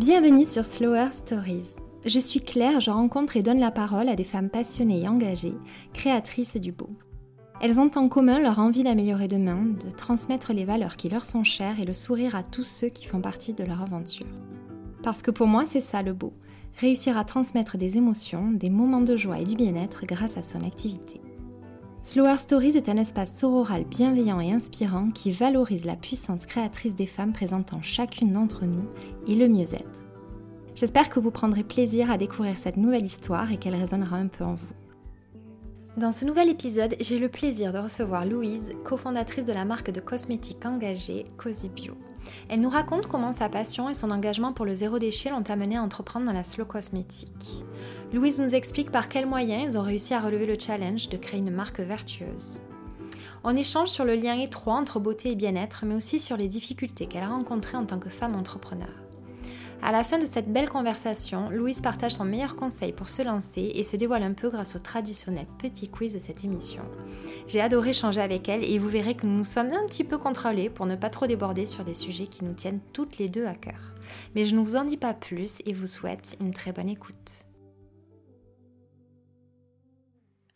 Bienvenue sur Slower Stories. Je suis Claire, je rencontre et donne la parole à des femmes passionnées et engagées, créatrices du beau. Elles ont en commun leur envie d'améliorer demain, de transmettre les valeurs qui leur sont chères et le sourire à tous ceux qui font partie de leur aventure. Parce que pour moi, c'est ça le beau, réussir à transmettre des émotions, des moments de joie et du bien-être grâce à son activité. Slower Stories est un espace sororal bienveillant et inspirant qui valorise la puissance créatrice des femmes présentant chacune d'entre nous et le mieux-être. J'espère que vous prendrez plaisir à découvrir cette nouvelle histoire et qu'elle résonnera un peu en vous. Dans ce nouvel épisode, j'ai le plaisir de recevoir Louise, cofondatrice de la marque de cosmétiques engagée Cozy. Elle nous raconte comment sa passion et son engagement pour le zéro déchet l'ont amenée à entreprendre dans la slow cosmétique. Louise nous explique par quels moyens ils ont réussi à relever le challenge de créer une marque vertueuse. On échange sur le lien étroit entre beauté et bien-être, mais aussi sur les difficultés qu'elle a rencontrées en tant que femme entrepreneur. À la fin de cette belle conversation, Louise partage son meilleur conseil pour se lancer et se dévoile un peu grâce au traditionnel petit quiz de cette émission. J'ai adoré échanger avec elle et vous verrez que nous nous sommes un petit peu contrôlés pour ne pas trop déborder sur des sujets qui nous tiennent toutes les deux à cœur. Mais je ne vous en dis pas plus et vous souhaite une très bonne écoute.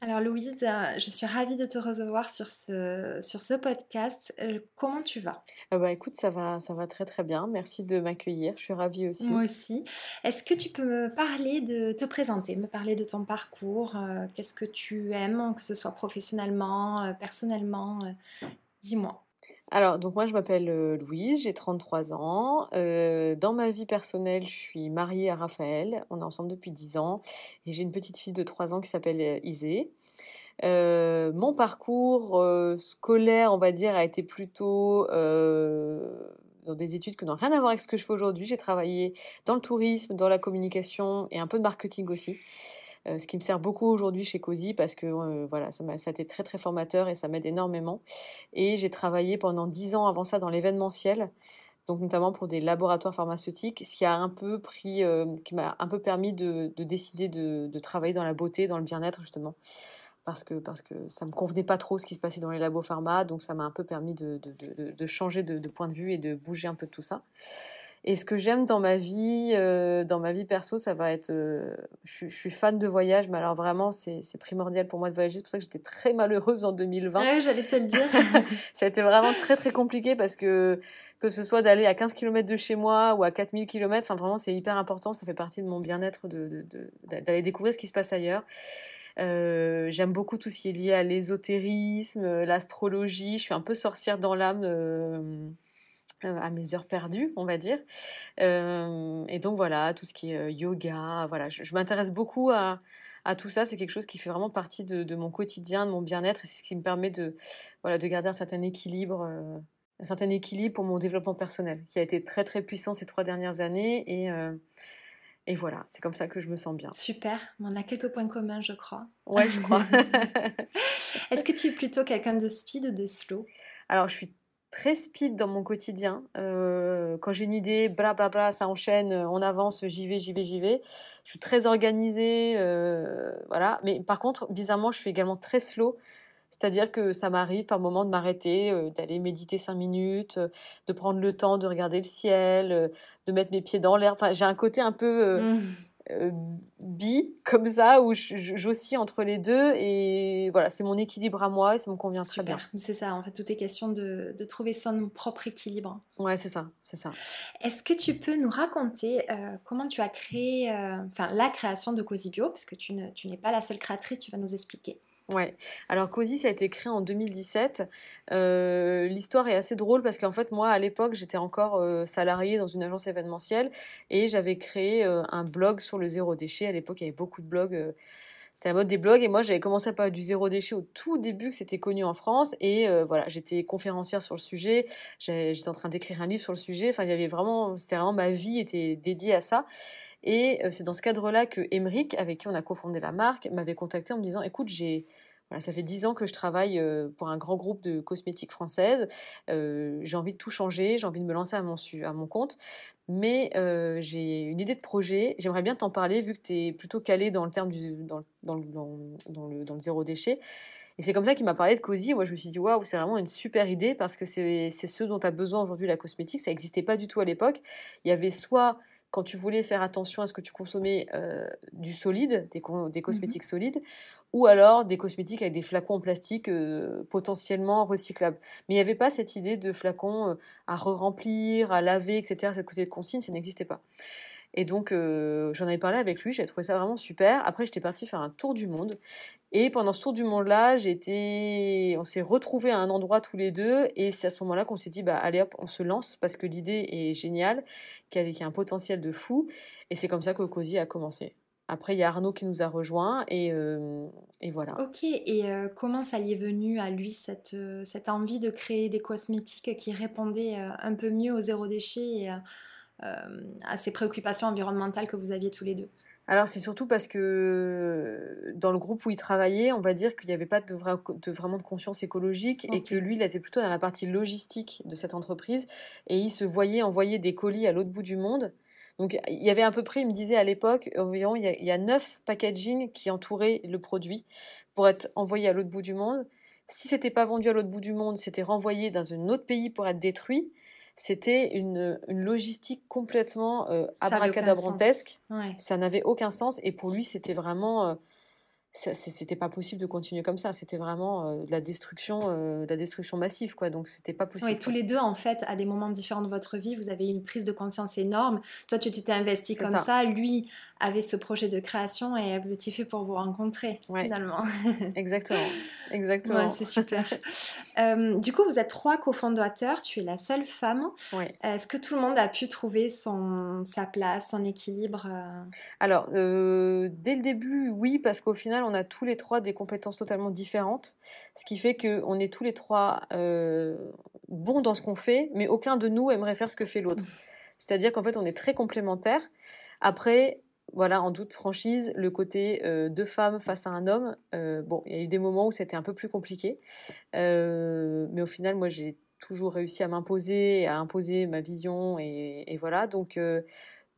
Alors Louise, euh, je suis ravie de te recevoir sur ce, sur ce podcast. Euh, comment tu vas? Ah bah écoute, ça va, ça va très très bien. Merci de m'accueillir. Je suis ravie aussi. Moi aussi. Est-ce que tu peux me parler de te présenter, me parler de ton parcours euh, Qu'est-ce que tu aimes, que ce soit professionnellement, personnellement Dis-moi. Alors, donc moi je m'appelle Louise, j'ai 33 ans. dans ma vie personnelle, je suis mariée à Raphaël, on est ensemble depuis 10 ans, et j'ai une petite fille de 3 ans qui s'appelle Isée. mon parcours scolaire, on va dire, a été plutôt dans des études qui n'ont rien à voir avec ce que je fais aujourd'hui. J'ai travaillé dans le tourisme, dans la communication et un peu de marketing aussi. Euh, ce qui me sert beaucoup aujourd'hui chez Cozy parce que euh, voilà, ça, a, ça a été très très formateur et ça m'aide énormément. Et j'ai travaillé pendant dix ans avant ça dans l'événementiel donc notamment pour des laboratoires pharmaceutiques, ce qui a un peu pris, euh, qui m'a un peu permis de, décider de, travailler dans la beauté, dans le bien-être justement, parce que parce que ça me convenait pas trop ce qui se passait dans les labos pharma, donc ça m'a un peu permis de, de changer de, point de vue et de bouger un peu tout ça. Et ce que j'aime dans ma vie, euh, dans ma vie perso, ça va être, euh, je, suis fan de voyage, mais alors vraiment c'est primordial pour moi de voyager. C'est pour ça que j'étais très malheureuse en 2020. Ouais, j'allais te le dire. ça a été vraiment très très compliqué parce que que ce soit d'aller à 15 km de chez moi ou à 4000 km, enfin vraiment c'est hyper important. Ça fait partie de mon bien-être d'aller de, de, découvrir ce qui se passe ailleurs. Euh, j'aime beaucoup tout ce qui est lié à l'ésotérisme, l'astrologie. Je suis un peu sorcière dans l'âme à mes heures perdues, on va dire. Euh, et donc voilà, tout ce qui est euh, yoga, voilà, je, m'intéresse beaucoup à, tout ça. C'est quelque chose qui fait vraiment partie de, mon quotidien, de mon bien-être, et c'est ce qui me permet de, voilà, de garder un certain équilibre, un certain équilibre pour mon développement personnel, qui a été très très puissant ces trois dernières années, et et voilà, c'est comme ça que je me sens bien. Super, on a quelques points communs, je crois. Ouais, je crois. Est-ce que tu es plutôt quelqu'un de speed ou de slow? Alors, je suis très speed dans mon quotidien. Euh, quand j'ai une idée, blablabla, bla, bla, ça enchaîne, on avance, j'y vais, j'y vais, j'y vais. Je suis très organisée, euh, voilà. Mais par contre, bizarrement, je suis également très slow. C'est-à-dire que ça m'arrive par moment de m'arrêter, euh, d'aller méditer cinq minutes, de prendre le temps de regarder le ciel, de mettre mes pieds dans l'air. Enfin, j'ai un côté un peu mmh. Euh, bi comme ça où j'oscille entre les deux et voilà c'est mon équilibre à moi et ça me convient super super. c'est ça en fait tout est question de, de, trouver son propre équilibre. Ouais c'est ça c'est ça. Est-ce que tu peux nous raconter euh, comment tu as créé euh, enfin la création de Cozy Bio parce que tu n'es pas la seule créatrice tu vas nous expliquer Ouais. Alors Cozy, ça a été créé en 2017. Euh, l'histoire est assez drôle parce qu'en fait, moi, à l'époque, j'étais encore euh, salariée dans une agence événementielle et j'avais créé euh, un blog sur le zéro déchet. À l'époque, il y avait beaucoup de blogs. c'est la mode des blogs et moi, j'avais commencé à parler du zéro déchet au tout début que c'était connu en France et voilà, j'étais conférencière sur le sujet. J'étais en train d'écrire un livre sur le sujet. Enfin, j'avais vraiment, c'était vraiment ma vie était dédiée à ça. Et c'est dans ce cadre-là que Emeric, avec qui on a cofondé la marque, m'avait contacté en me disant Écoute, j'ai. Voilà, ça fait dix ans que je travaille pour un grand groupe de cosmétiques françaises. j'ai envie de tout changer, j'ai envie de me lancer à mon, à mon compte. Mais j'ai une idée de projet. J'aimerais bien t'en parler vu que tu es plutôt calé dans le terme du, dans, dans, dans, le, le zéro déchet. Et c'est comme ça qu'il m'a parlé de Cozy. Moi, je me suis dit, waouh, c'est vraiment une super idée parce que c'est ce dont as besoin aujourd'hui, la cosmétique. Ça n'existait pas du tout à l'époque. Il y avait soit quand tu voulais faire attention à ce que tu consommais euh, du solide, des, des cosmétiques Mhm. solides, ou alors des cosmétiques avec des flacons en plastique euh, potentiellement recyclables. Mais il n'y avait pas cette idée de flacons euh, à re-remplir, à laver, etc. Cette côté de consigne, ça n'existait pas. Et donc, euh, j'en avais parlé avec lui, j'ai trouvé ça vraiment super. Après, j'étais partie faire un tour du monde. Et pendant ce tour du monde-là, on s'est retrouvés à un endroit tous les deux. Et c'est à ce moment-là qu'on s'est dit, bah, allez hop, on se lance parce que l'idée est géniale, qu'il y, a, y un potentiel de fou. Et c'est comme ça que Cozy a commencé. Après, il y a Arnaud qui nous a rejoints et, euh, voilà. Ok, et euh, comment ça lui est venu à lui, cette, cette envie de créer des cosmétiques qui répondaient un peu mieux au zéro déchet et à ces préoccupations environnementales que vous aviez tous les deux Alors, c'est surtout parce que dans le groupe où il travaillait, on va dire qu'il n'y avait pas de, vra- de vraiment de conscience écologique et que lui, il était plutôt dans la partie logistique de cette entreprise et il se voyait envoyer des colis à l'autre bout du monde. Donc, il y avait à peu près, il me disait à l'époque, environ, il y a, il y a neuf packaging qui entouraient le produit pour être envoyé à l'autre bout du monde. Si c'était pas vendu à l'autre bout du monde, c'était renvoyé dans un autre pays pour être détruit. C'était une, une logistique complètement euh, abracadabrantesque. Ouais. ça n'avait aucun sens et pour lui c'était vraiment euh, c'était pas possible de continuer comme ça c'était vraiment euh, de la destruction euh, de la destruction massive quoi donc c'était pas possible Oui, tous les deux, en fait, à des moments différents de votre vie, vous avez eu une prise de conscience énorme. Toi, tu t'étais investi comme ça. ça. Lui avait ce projet de création et vous étiez fait pour vous rencontrer, Ouais. finalement. exactement exactement Ouais, c'est super. Euh, du coup, vous êtes trois cofondateurs. Tu es la seule femme. Ouais. Est-ce que tout le monde a pu trouver son, sa place, son équilibre euh, alors euh, dès le début oui parce qu'au final on a tous les trois des compétences totalement différentes ce qui fait que on est tous les trois euh, bons dans ce qu'on fait mais aucun de nous aimerait faire ce que fait l'autre c'est-à-dire qu'en fait on est très complémentaires après voilà, en toute franchise, le côté euh, deux femmes face à un homme, euh, bon, il y a eu des moments où c'était un peu plus compliqué, Euh, mais au final, moi, j'ai toujours réussi à m'imposer, à imposer ma vision, et, voilà. Donc, euh,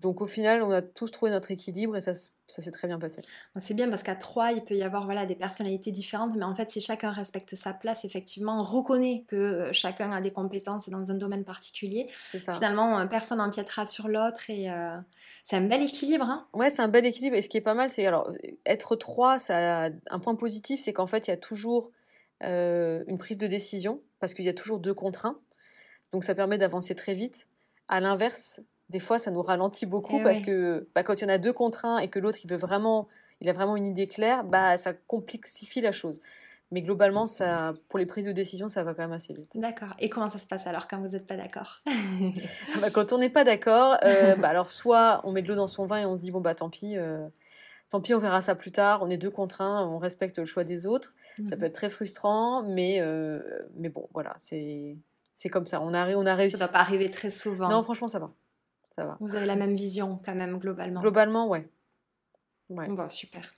donc, au final, on a tous trouvé notre équilibre et ça, ça s'est très bien passé. C'est bien parce qu'à trois, il peut y avoir voilà, des personnalités différentes, mais en fait, si chacun respecte sa place, effectivement, reconnaît que euh, chacun a des compétences dans un domaine particulier, ça. finalement, euh, personne n'empiétera sur l'autre et euh, c'est un bel équilibre. Hein Ouais, c'est un bel équilibre. Et ce qui est pas mal, c'est alors être trois, ça a un point positif, c'est qu'en fait, il y a toujours euh, une prise de décision parce qu'il y a toujours deux contre un. Donc ça permet d'avancer très vite. À l'inverse, des fois, ça nous ralentit beaucoup Eh parce ouais. que bah, quand il y en a deux contre un et que l'autre il veut vraiment, il a vraiment une idée claire, bah ça complexifie la chose. Mais globalement, ça, pour les prises de décision, ça va quand même assez vite. D'accord. Et comment ça se passe alors quand vous n'êtes pas d'accord? Bah, quand on n'est pas d'accord, euh, bah, alors soit on met de l'eau dans son vin et on se dit bon bah tant pis, euh, tant pis, on verra ça plus tard. On est deux contre un, on respecte le choix des autres. Ça Mhm. peut être très frustrant, mais euh, mais bon voilà, c'est c'est comme ça. On a on a réussi. Ça ne doit pas arriver très souvent. Non, franchement, ça va, ça va. Vous avez la même vision quand même, globalement. Globalement, ouais. Ouais. Bon, super.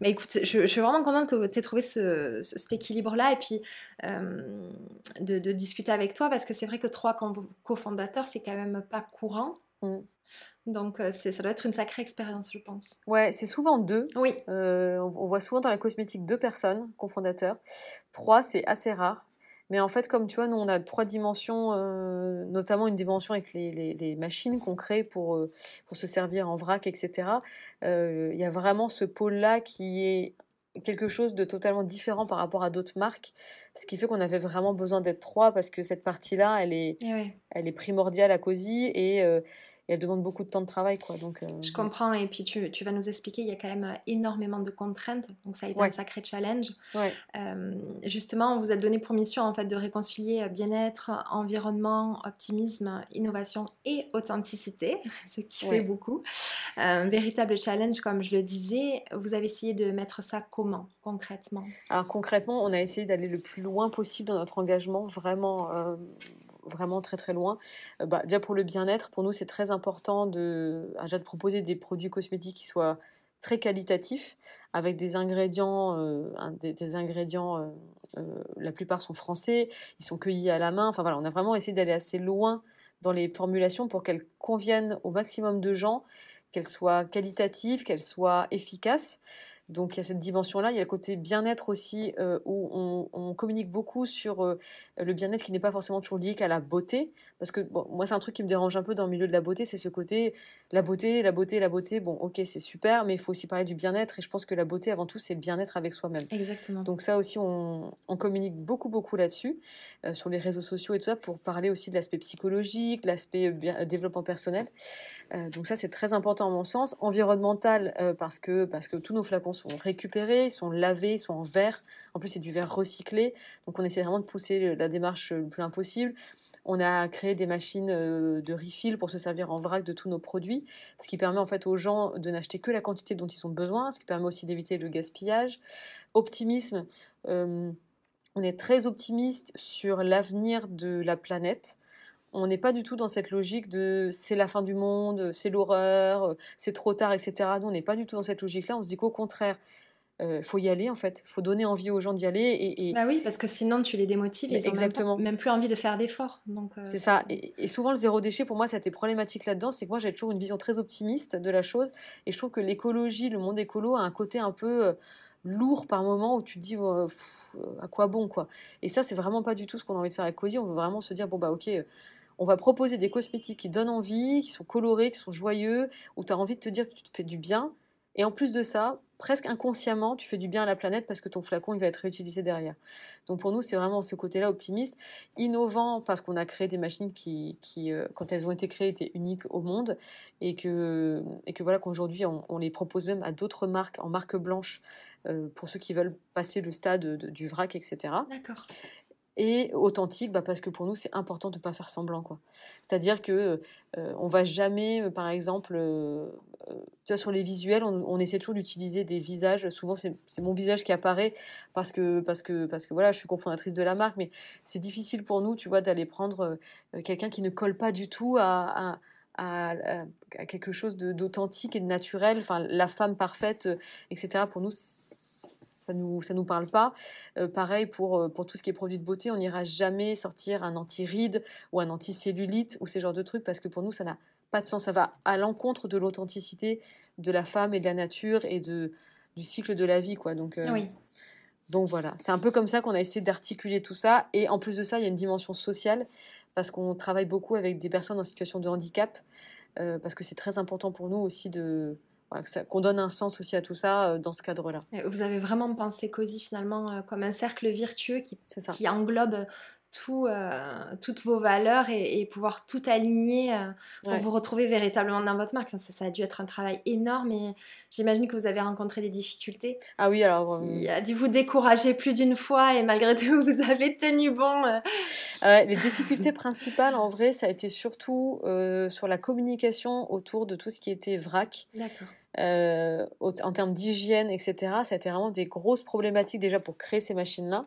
Mais écoute, je, je suis vraiment contente que tu aies trouvé ce, ce- cet équilibre-là et puis euh, de, de discuter avec toi parce que c'est vrai que trois co- cofondateurs, c'est quand même pas courant. Mm. Donc euh, ça doit être une sacrée expérience, je pense. Ouais, c'est souvent deux. Oui, Euh, on, on voit souvent dans la cosmétique deux personnes, cofondateurs. Trois, c'est assez rare. Mais en fait, comme tu vois, nous, on a trois dimensions, euh, notamment une dimension avec les, les- les machines qu'on crée pour, euh, pour se servir en vrac, etc. Euh, Il y a vraiment ce pôle-là qui est quelque chose de totalement différent par rapport à d'autres marques. Ce qui fait qu'on avait vraiment besoin d'être trois parce que cette partie-là, elle est, ouais, elle est primordiale à Cozy et, et elle demande beaucoup de temps de travail. Quoi. Donc, euh, je comprends. Et puis tu, tu vas nous expliquer, il y a quand même énormément de contraintes. Donc ça a été Ouais. un sacré challenge. ouais. Euh, justement, on vous a donné pour mission en fait de réconcilier euh, bien-être, environnement, optimisme, innovation et authenticité, ce qui Ouais. fait beaucoup. Un véritable challenge, comme je le disais. Vous avez essayé de mettre ça comment, concrètement? Alors concrètement, on a essayé d'aller le plus loin possible dans notre engagement, vraiment, euh, vraiment très très loin. Euh, bah, déjà pour le bien-être, pour nous c'est très important de, ah, déjà de proposer des produits cosmétiques qui soient très qualitatifs, avec des ingrédients, euh, des, ingrédients, euh, la plupart sont français, ils sont cueillis à la main. Enfin voilà, on a vraiment essayé d'aller assez loin dans les formulations pour qu'elles conviennent au maximum de gens, qu'elles soient qualitatives, qu'elles soient efficaces. Donc il y a cette dimension-là, il y a le côté bien-être aussi, euh, où on, communique beaucoup sur euh, le bien-être qui n'est pas forcément toujours lié qu'à la beauté. Parce que moi, c'est un truc qui me dérange un peu dans le milieu de la beauté, c'est ce côté, la beauté, la beauté, la beauté, bon ok, c'est super, mais il faut aussi parler du bien-être. Et je pense que la beauté, avant tout, c'est le bien-être avec soi-même. Exactement. Donc ça aussi, on, communique beaucoup, beaucoup là-dessus, euh, sur les réseaux sociaux et tout ça, pour parler aussi de l'aspect psychologique, l'aspect développement personnel. Euh, donc ça, c'est très important à mon sens. Environnemental, euh, parce, que, parce que tous nos flacons sont récupérés, sont lavés, sont en verre. En plus, c'est du verre recyclé. Donc on essaie vraiment de pousser la démarche le plus impossible. On a créé des machines euh, de refill pour se servir en vrac de tous nos produits, ce qui permet en fait aux gens de n'acheter que la quantité dont ils ont besoin, ce qui permet aussi d'éviter le gaspillage. Optimisme, on est très optimiste sur l'avenir de la planète on n'est pas du tout dans cette logique de c'est la fin du monde, c'est l'horreur, c'est trop tard, etc. Nous, on n'est pas du tout dans cette logique-là. On se dit qu'au contraire, il euh, faut y aller en fait, il faut donner envie aux gens d'y aller. Et, Bah oui, parce que sinon tu les démotives et ils n'ont même, plus envie de faire d'efforts. Euh, c'est ça. Et, souvent le zéro déchet, pour moi, ça a été problématique là-dedans. C'est que moi, j'ai toujours une vision très optimiste de la chose. Et je trouve que l'écologie, le monde écolo, a un côté un peu euh, lourd par moment où tu te dis à quoi bon quoi. Et ça, c'est vraiment pas du tout ce qu'on a envie de faire avec Cozy. On veut vraiment se dire bon bah ok on va proposer des cosmétiques qui donnent envie, qui sont colorés, qui sont joyeux, où tu as envie de te dire que tu te fais du bien. Et en plus de ça, presque inconsciemment, tu fais du bien à la planète parce que ton flacon, il va être réutilisé derrière. Donc pour nous, c'est vraiment ce côté-là optimiste, innovant parce qu'on a créé des machines qui, euh, quand elles ont été créées, étaient uniques au monde et que, et que voilà qu'aujourd'hui, on, les propose même à d'autres marques en marque blanche euh, pour ceux qui veulent passer le stade du vrac, etc. D'accord et authentique bah parce que pour nous c'est important de ne pas faire semblant quoi. C'est à dire que euh, on va jamais euh, par exemple euh, tu vois, sur les visuels on, essaie toujours d'utiliser des visages. Souvent c'est mon visage qui apparaît parce que parce que parce que voilà je suis cofondatrice de la marque mais c'est difficile pour nous tu vois d'aller prendre quelqu'un qui ne colle pas du tout à, à, à quelque chose d'authentique et de naturel enfin la femme parfaite etc pour nous ça nous ça nous parle pas. Euh, pareil pour euh, pour tout ce qui est produit de beauté, on n'ira jamais sortir un anti-rides ou un anti-cellulite ou ces genres de trucs parce que pour nous ça n'a pas de sens. Ça va à l'encontre de l'authenticité de la femme et de la nature et de du cycle de la vie quoi. Donc euh, oui. Donc voilà, c'est un peu comme ça qu'on a essayé d'articuler tout ça. Et en plus de ça, il y a une dimension sociale parce qu'on travaille beaucoup avec des personnes en situation de handicap, parce que c'est très important pour nous aussi de, qu'on donne un sens aussi à tout ça euh, dans ce cadre-là. Vous avez vraiment pensé Cozy finalement euh, comme un cercle vertueux qui, qui englobe tout, euh, toutes vos valeurs et, pouvoir tout aligner pour vous retrouver véritablement dans votre marque. Ça, ça, a dû être un travail énorme et j'imagine que vous avez rencontré des difficultés. Ah oui, alors. Qui a dû vous décourager plus d'une fois et malgré tout, vous avez tenu bon. les difficultés principales, en vrai, ça a été surtout sur la communication autour de tout ce qui était vrac. D'accord. Euh, en termes d'hygiène, etc. Ça a été vraiment des grosses problématiques déjà pour créer ces machines-là.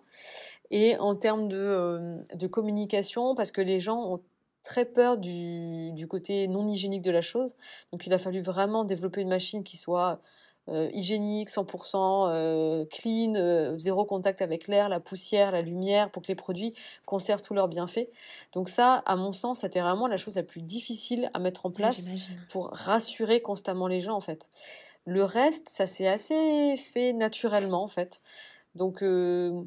Et en termes de, euh, de, communication, parce que les gens ont très peur du, du, côté non hygiénique de la chose. Donc il a fallu vraiment développer une machine qui soit euh, hygiénique, 100% euh, clean, euh, zéro contact avec l'air, la poussière, la lumière, pour que les produits conservent tous leurs bienfaits. Donc ça, à mon sens, c'était vraiment la chose la plus difficile à mettre en place pour rassurer constamment les gens, en fait. Le reste, ça s'est assez fait naturellement, en fait. Donc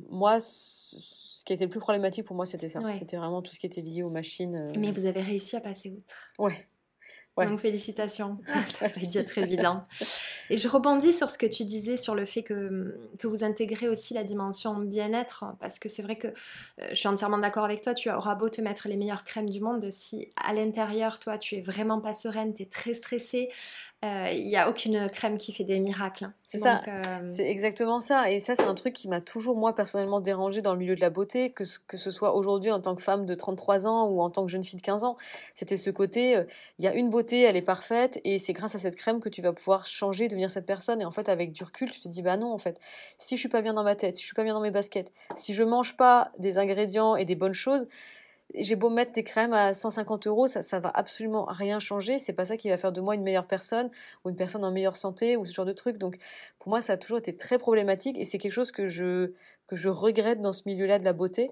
moi, ce qui a été le plus problématique pour moi, c'était ça. C'était vraiment tout ce qui était lié aux machines. Mais vous avez réussi à passer outre. Ouais. Donc félicitations, ça va être très évident. Et je rebondis sur ce que tu disais sur le fait que, que vous intégrez aussi la dimension bien-être, parce que c'est vrai que euh, je suis entièrement d'accord avec toi, tu auras beau te mettre les meilleures crèmes du monde, si à l'intérieur, toi, tu es vraiment pas sereine, tu es très stressée, il euh, n'y a aucune crème qui fait des miracles. Hein. C'est ça. Euh, c'est exactement ça. Et ça, c'est un truc qui m'a toujours, moi, personnellement dérangé dans le milieu de la beauté, que, que ce soit aujourd'hui en tant que femme de 33 ans ou en tant que jeune fille de 15 ans. C'était ce côté, euh, il y a une beauté, elle est parfaite, et c'est grâce à cette crème que tu vas pouvoir changer, devenir cette personne. Et en fait, avec du recul, tu te dis, bah non, en fait, si je suis pas bien dans ma tête, si je suis pas bien dans mes baskets, si je mange pas des ingrédients et des bonnes choses, j'ai beau mettre des crèmes à 150 euros, ça, ça va absolument rien changer. C'est pas ça qui va faire de moi une meilleure personne ou une personne en meilleure santé ou ce genre de truc. Donc, pour moi, ça a toujours été très problématique et c'est quelque chose que je, que je regrette dans ce milieu-là de la beauté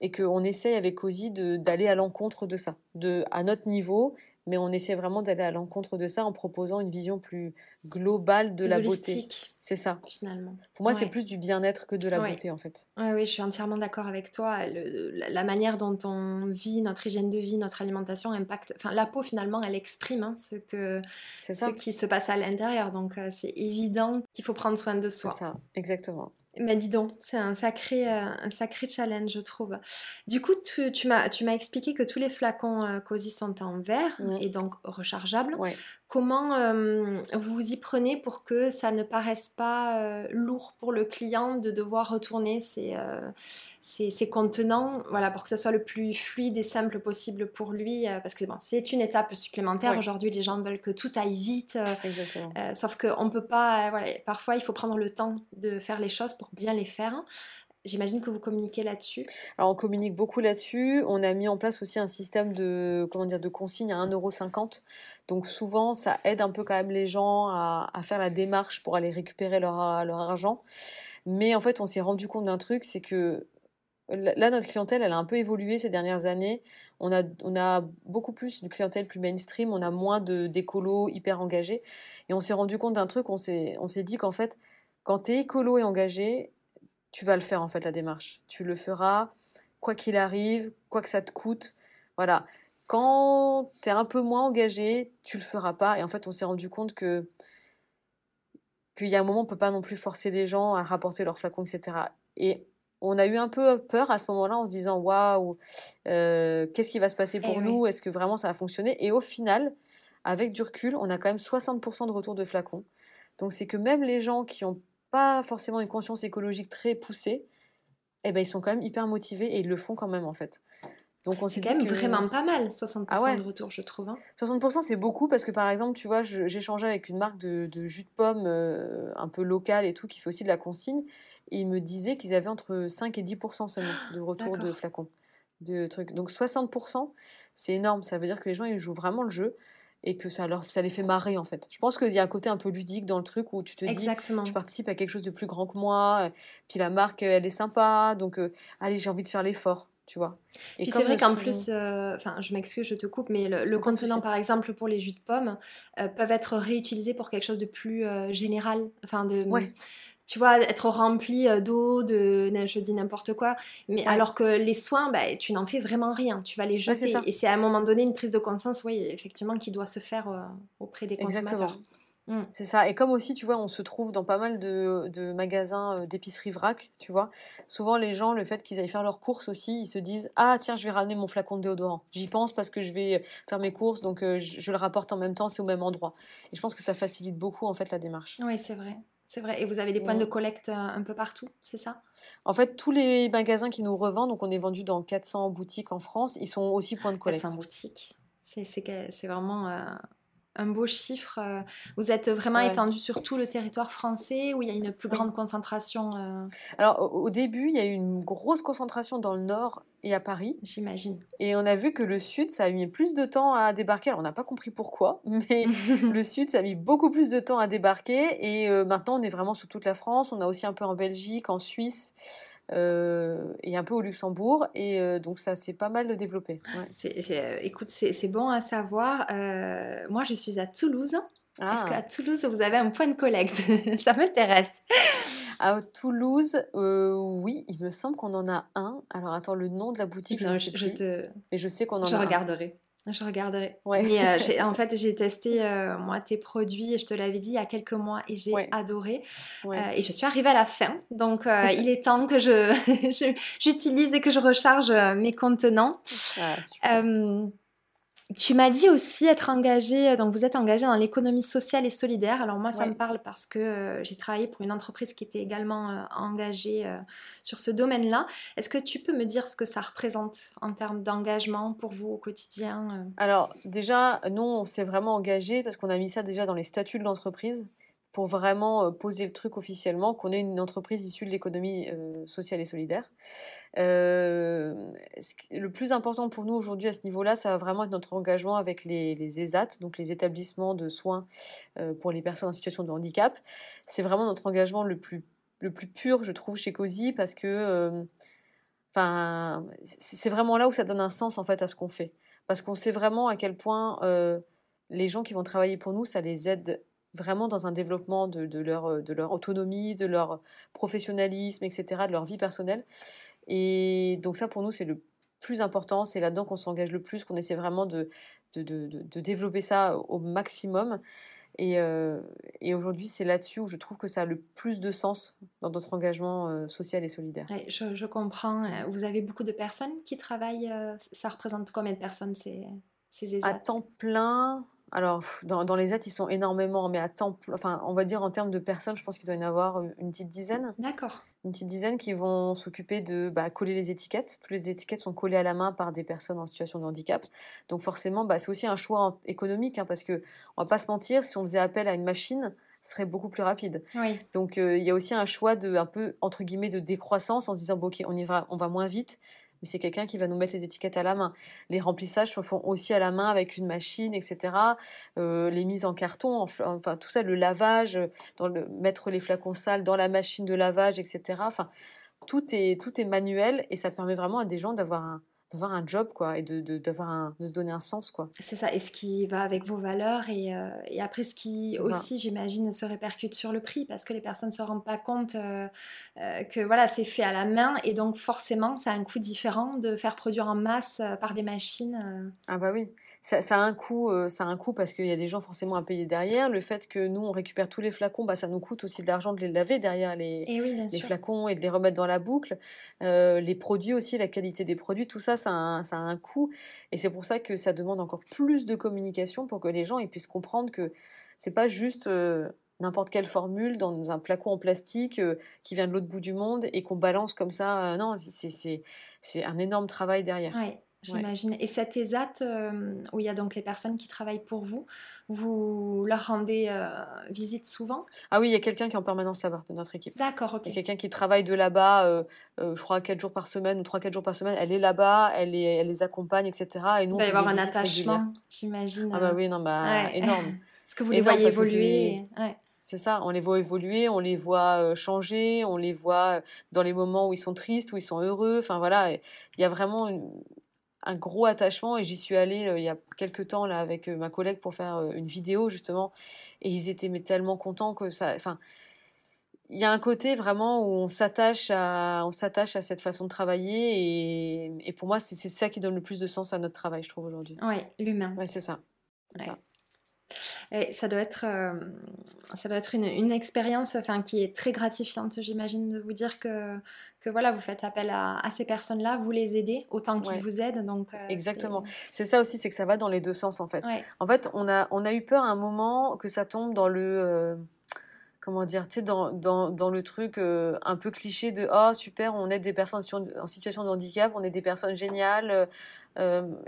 et qu'on essaye avec Cozy d'aller à l'encontre de ça, de, à notre niveau, mais on essaie vraiment d'aller à l'encontre de ça en proposant une vision plus globale de la beauté. C'est ça. Finalement. Pour moi, c'est plus du bien-être que de la beauté, en fait. Oui, oui, je suis entièrement d'accord avec toi. la manière dont on vit, notre hygiène de vie, notre alimentation impacte. Enfin, la peau, finalement, elle exprime hein, ce, que, ce qui se passe à l'intérieur. Donc, euh, c'est évident qu'il faut prendre soin de soi. C'est ça, exactement. Mais dis donc, c'est un sacré, euh, un sacré challenge, je trouve. Du coup, tu, tu m'as expliqué que tous les flacons euh, COSI sont en verre et donc rechargeables. Comment euh, vous vous y prenez pour que ça ne paraisse pas lourd pour le client de devoir retourner ces, ces, contenants, voilà, pour que ce soit le plus fluide et simple possible pour lui, parce que bon, c'est une étape supplémentaire. Aujourd'hui, les gens veulent que tout aille vite, sauf qu'on ne peut pas, voilà, parfois il faut prendre le temps de faire les choses pour bien les faire. J'imagine que vous communiquez là-dessus. Alors on communique beaucoup là-dessus. On a mis en place aussi un système de comment dire de consigne à 1,50€. Donc souvent ça aide un peu quand même les gens à, faire la démarche pour aller récupérer leur, leur argent. Mais en fait on s'est rendu compte d'un truc, c'est que là notre clientèle elle a un peu évolué ces dernières années. On a, on a beaucoup plus une clientèle plus mainstream, on a moins de d'écolos hyper engagés. Et on s'est rendu compte d'un truc, on s'est dit qu'en fait quand tu es écolo et engagé, tu vas le faire en fait la démarche. Tu le feras quoi qu'il arrive, quoi que ça te coûte. Voilà. Quand tu es un peu moins engagé, tu le feras pas. Et en fait, on s'est rendu compte que qu'il y a un moment, on peut pas non plus forcer les gens à rapporter leurs flacons, etc. Et on a eu un peu peur à ce moment-là en se disant waouh, euh, qu'est-ce qui va se passer pour eh nous? Est-ce que vraiment ça va fonctionner Et au final, avec du recul, on a quand même 60% de retour de flacons. Donc c'est que même les gens qui ont pas forcément une conscience écologique très poussée, eh ben, ils sont quand même hyper motivés et ils le font quand même en fait. Donc on s'est quand même vraiment pas mal, 60% ah de retour, je trouve. 60% hein. c'est beaucoup parce que par exemple, tu vois, changé avec une marque de, jus de pomme euh, un peu locale et tout qui fait aussi de la consigne. Et ils me disaient qu'ils avaient entre 5 et 10% seulement de retour de flacons. De trucs. Donc 60%, c'est énorme. Ça veut dire que les gens ils jouent vraiment le jeu et que ça, leur, ça les fait marrer en fait. Je pense qu'il y a un côté un peu ludique dans le truc où tu te dis je participe à quelque chose de plus grand que moi, puis la marque elle est sympa, donc euh, allez j'ai envie de faire l'effort. Tu vois. Et puis c'est vrai qu'en plus, euh, enfin, je m'excuse, je te coupe, mais le, contenant, par exemple, pour les jus de pommes, euh, peuvent être réutilisés pour quelque chose de plus général, enfin de, ouais tu vois, être rempli euh, d'eau, de, je dis n'importe quoi. Mais alors que les soins, bah, tu n'en fais vraiment rien. Tu vas les jeter. et c'est à un moment donné une prise de conscience, oui, effectivement, qui doit se faire euh, auprès des consommateurs. Mmh. C'est ça. Et comme aussi, tu vois, on se trouve dans pas mal de, magasins euh, d'épicerie vrac, tu vois. Souvent, les gens, le fait qu'ils aillent faire leurs courses aussi, ils se disent Ah, tiens, je vais ramener mon flacon de déodorant. J'y pense parce que je vais faire mes courses, donc je, je, le rapporte en même temps, c'est au même endroit. Et je pense que ça facilite beaucoup, en fait, la démarche. Oui, c'est vrai. C'est vrai. Et vous avez des points de collecte euh, un peu partout, c'est ça? En fait, tous les magasins qui nous revendent, donc on est vendu dans 400 boutiques en France, ils sont aussi points de collecte. 400 boutiques. C'est vraiment euh, un beau chiffre. Euh. Vous êtes vraiment étendu sur tout le territoire français où il y a une plus grande concentration euh? Alors au, début, il y a eu une grosse concentration dans le nord et à Paris. J'imagine. Et on a vu que le sud, ça a mis plus de temps à débarquer. Alors on n'a pas compris pourquoi, mais le sud, ça a mis beaucoup plus de temps à débarquer. Et euh, maintenant, on est vraiment sur toute la France. On a aussi un peu en Belgique, en Suisse. Euh, et un peu au Luxembourg. Et euh, donc ça s'est pas mal développé. Euh, écoute, c'est bon à savoir. moi, je suis à Toulouse. Est-ce ah. qu'à Toulouse, vous avez un point de collecte? Ça m'intéresse. À Toulouse, oui, il me semble qu'on en a un. Alors attends, le nom de la boutique, je, je, te... Et je sais qu'on en je a regarderai. Je regarderai. Mais euh, en fait, j'ai testé euh, moi tes produits et je te l'avais dit il y a quelques mois et j'ai adoré. Euh, et je suis arrivée à la fin, donc il est temps que je j'utilise et que je recharge mes contenants. Ah, tu m'as dit aussi être engagé, euh, donc vous êtes engagé dans l'économie sociale et solidaire. Alors moi, ça me parle parce que euh, j'ai travaillé pour une entreprise qui était également euh, engagée sur ce domaine-là. Est-ce que tu peux me dire ce que ça représente en termes d'engagement pour vous au quotidien Alors déjà, nous, on s'est vraiment engagé parce qu'on a mis ça déjà dans les statuts de l'entreprise pour vraiment poser le truc officiellement, qu'on est une entreprise issue de l'économie sociale et solidaire. Euh, le plus important pour nous aujourd'hui à ce niveau-là, ça va vraiment être notre engagement avec les, les ESAT, donc les établissements de soins euh, pour les personnes en situation de handicap. C'est vraiment notre engagement le plus, le plus pur, je trouve, chez COSI, parce que euh, enfin, c'est vraiment là où ça donne un sens en fait à ce qu'on fait. parce qu'on sait vraiment à quel point les gens qui vont travailler pour nous, ça les aide vraiment dans un développement de, leur, de leur autonomie, de leur professionnalisme, etc., de leur vie personnelle. Et donc ça, pour nous, c'est le plus important, c'est là-dedans qu'on s'engage le plus, qu'on essaie vraiment de, de, de, développer ça au maximum. Et, euh, et aujourd'hui, c'est là-dessus où je trouve que ça a le plus de sens dans notre engagement euh, social et solidaire. je, je, comprends. Euh, vous avez beaucoup de personnes qui travaillent. ça représente combien de personnes ces, ces ESAT? À temps plein, alors, dans, dans, les aides, ils sont énormément, mais à temps, enfin, on va dire en termes de personnes, je pense qu'il doit y en avoir une petite dizaine. D'accord. Une petite dizaine qui vont s'occuper de bah, coller les étiquettes. Toutes les étiquettes sont collées à la main par des personnes en situation de handicap. Donc, forcément, bah, c'est aussi un choix économique, hein, parce que on va pas se mentir, si on faisait appel à une machine, ce serait beaucoup plus rapide. Oui. Donc, euh, il y a aussi un choix de, un peu, entre guillemets, de décroissance en se disant, bon, ok, on y va, on va moins vite mais c'est quelqu'un qui va nous mettre les étiquettes à la main. Les remplissages se font aussi à la main avec une machine, etc. Euh, les mises en carton, enfin tout ça, le lavage, dans le, mettre les flacons sales dans la machine de lavage, etc. Enfin, tout est, tout est manuel et ça permet vraiment à des gens d'avoir un, d'avoir un job quoi et de, de, d'avoir un, de se donner un sens quoi. C'est ça et ce qui va avec vos valeurs et, euh, et après ce qui aussi j'imagine se répercute sur le prix parce que les personnes ne se rendent pas compte euh, euh, que voilà c'est fait à la main et donc forcément ça a un coût différent de faire produire en masse par des machines ah bah oui ça, a un coût, euh, ça a un coût parce qu'il y a des gens forcément à payer derrière. Le fait que nous on récupère tous les flacons, bah, ça nous coûte aussi de l'argent de les laver derrière les, les flacons et de les remettre dans la boucle. Euh, les produits aussi, la qualité des produits, tout ça, ça a un, ça a un coût. Et c'est pour ça que ça demande encore plus de communication pour que les gens ils puissent comprendre que c'est pas juste euh, n'importe quelle formule dans un flacon en plastique qui vient de l'autre bout du monde et qu'on balance comme ça. non, c'est un énorme travail derrière j'imagine. Et cette ESAT, euh, où il y a donc les personnes qui travaillent pour vous, vous leur rendez euh, visite souvent? Ah oui, il y a quelqu'un qui est en permanence là-bas de notre équipe. D'accord, ok. Il y a quelqu'un qui travaille de là-bas, euh, je crois, 4 jours par semaine ou 3-4 jours par semaine. Elle est là-bas, elle, elle les accompagne, etc. Et nous, il va y avoir un attachement, j'imagine. Ah bah oui, non, bah, énorme. Parce que vous les voyez évoluer. C'est ça, on les voit évoluer, on les voit changer, on les voit dans les moments où ils sont tristes, où ils sont heureux. Enfin voilà, il y a vraiment une, un gros attachement et j'y suis allée euh, il y a quelques temps là avec euh, ma collègue pour faire euh, une vidéo justement et ils étaient mais tellement contents que ça enfin il y a un côté vraiment où on s'attache à on s'attache à cette façon de travailler et, et pour moi c'est ça qui donne le plus de sens à notre travail je trouve aujourd'hui. Oui, l'humain. Ouais, c'est ça. ça. Et ça doit être, ça doit être une, une expérience enfin, qui est très gratifiante, j'imagine, de vous dire que, que voilà, vous faites appel à, ces personnes-là, vous les aidez autant qu'ils vous aident. Donc, euh, Exactement. C'est ça aussi, c'est que ça va dans les deux sens en fait. En fait, on a, on a eu peur à un moment que ça tombe dans le. Euh, comment dire, tu sais, dans, dans, dans, le truc euh, un peu cliché de oh super, on aide des personnes en situation de handicap, on est des personnes géniales, euh,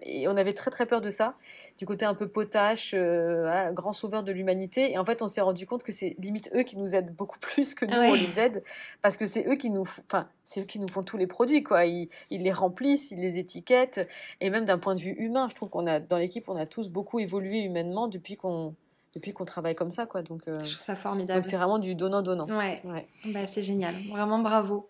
et on avait très très peur de ça, du côté un peu potache, euh, grand sauveur de l'humanité. Et en fait, on s'est rendu compte que c'est limite eux qui nous aident beaucoup plus que nous on les aide, parce que c'est eux qui nous, enfin, c'est eux qui nous font tous les produits, quoi. Ils, les remplissent, ils les étiquettent, et même d'un point de vue humain, je trouve qu'on a dans l'équipe, on a tous beaucoup évolué humainement depuis qu'on depuis qu'on travaille comme ça, quoi. Donc, euh, je trouve ça formidable. C'est vraiment du donnant donnant. Ouais. ouais. Bah, c'est génial, vraiment bravo.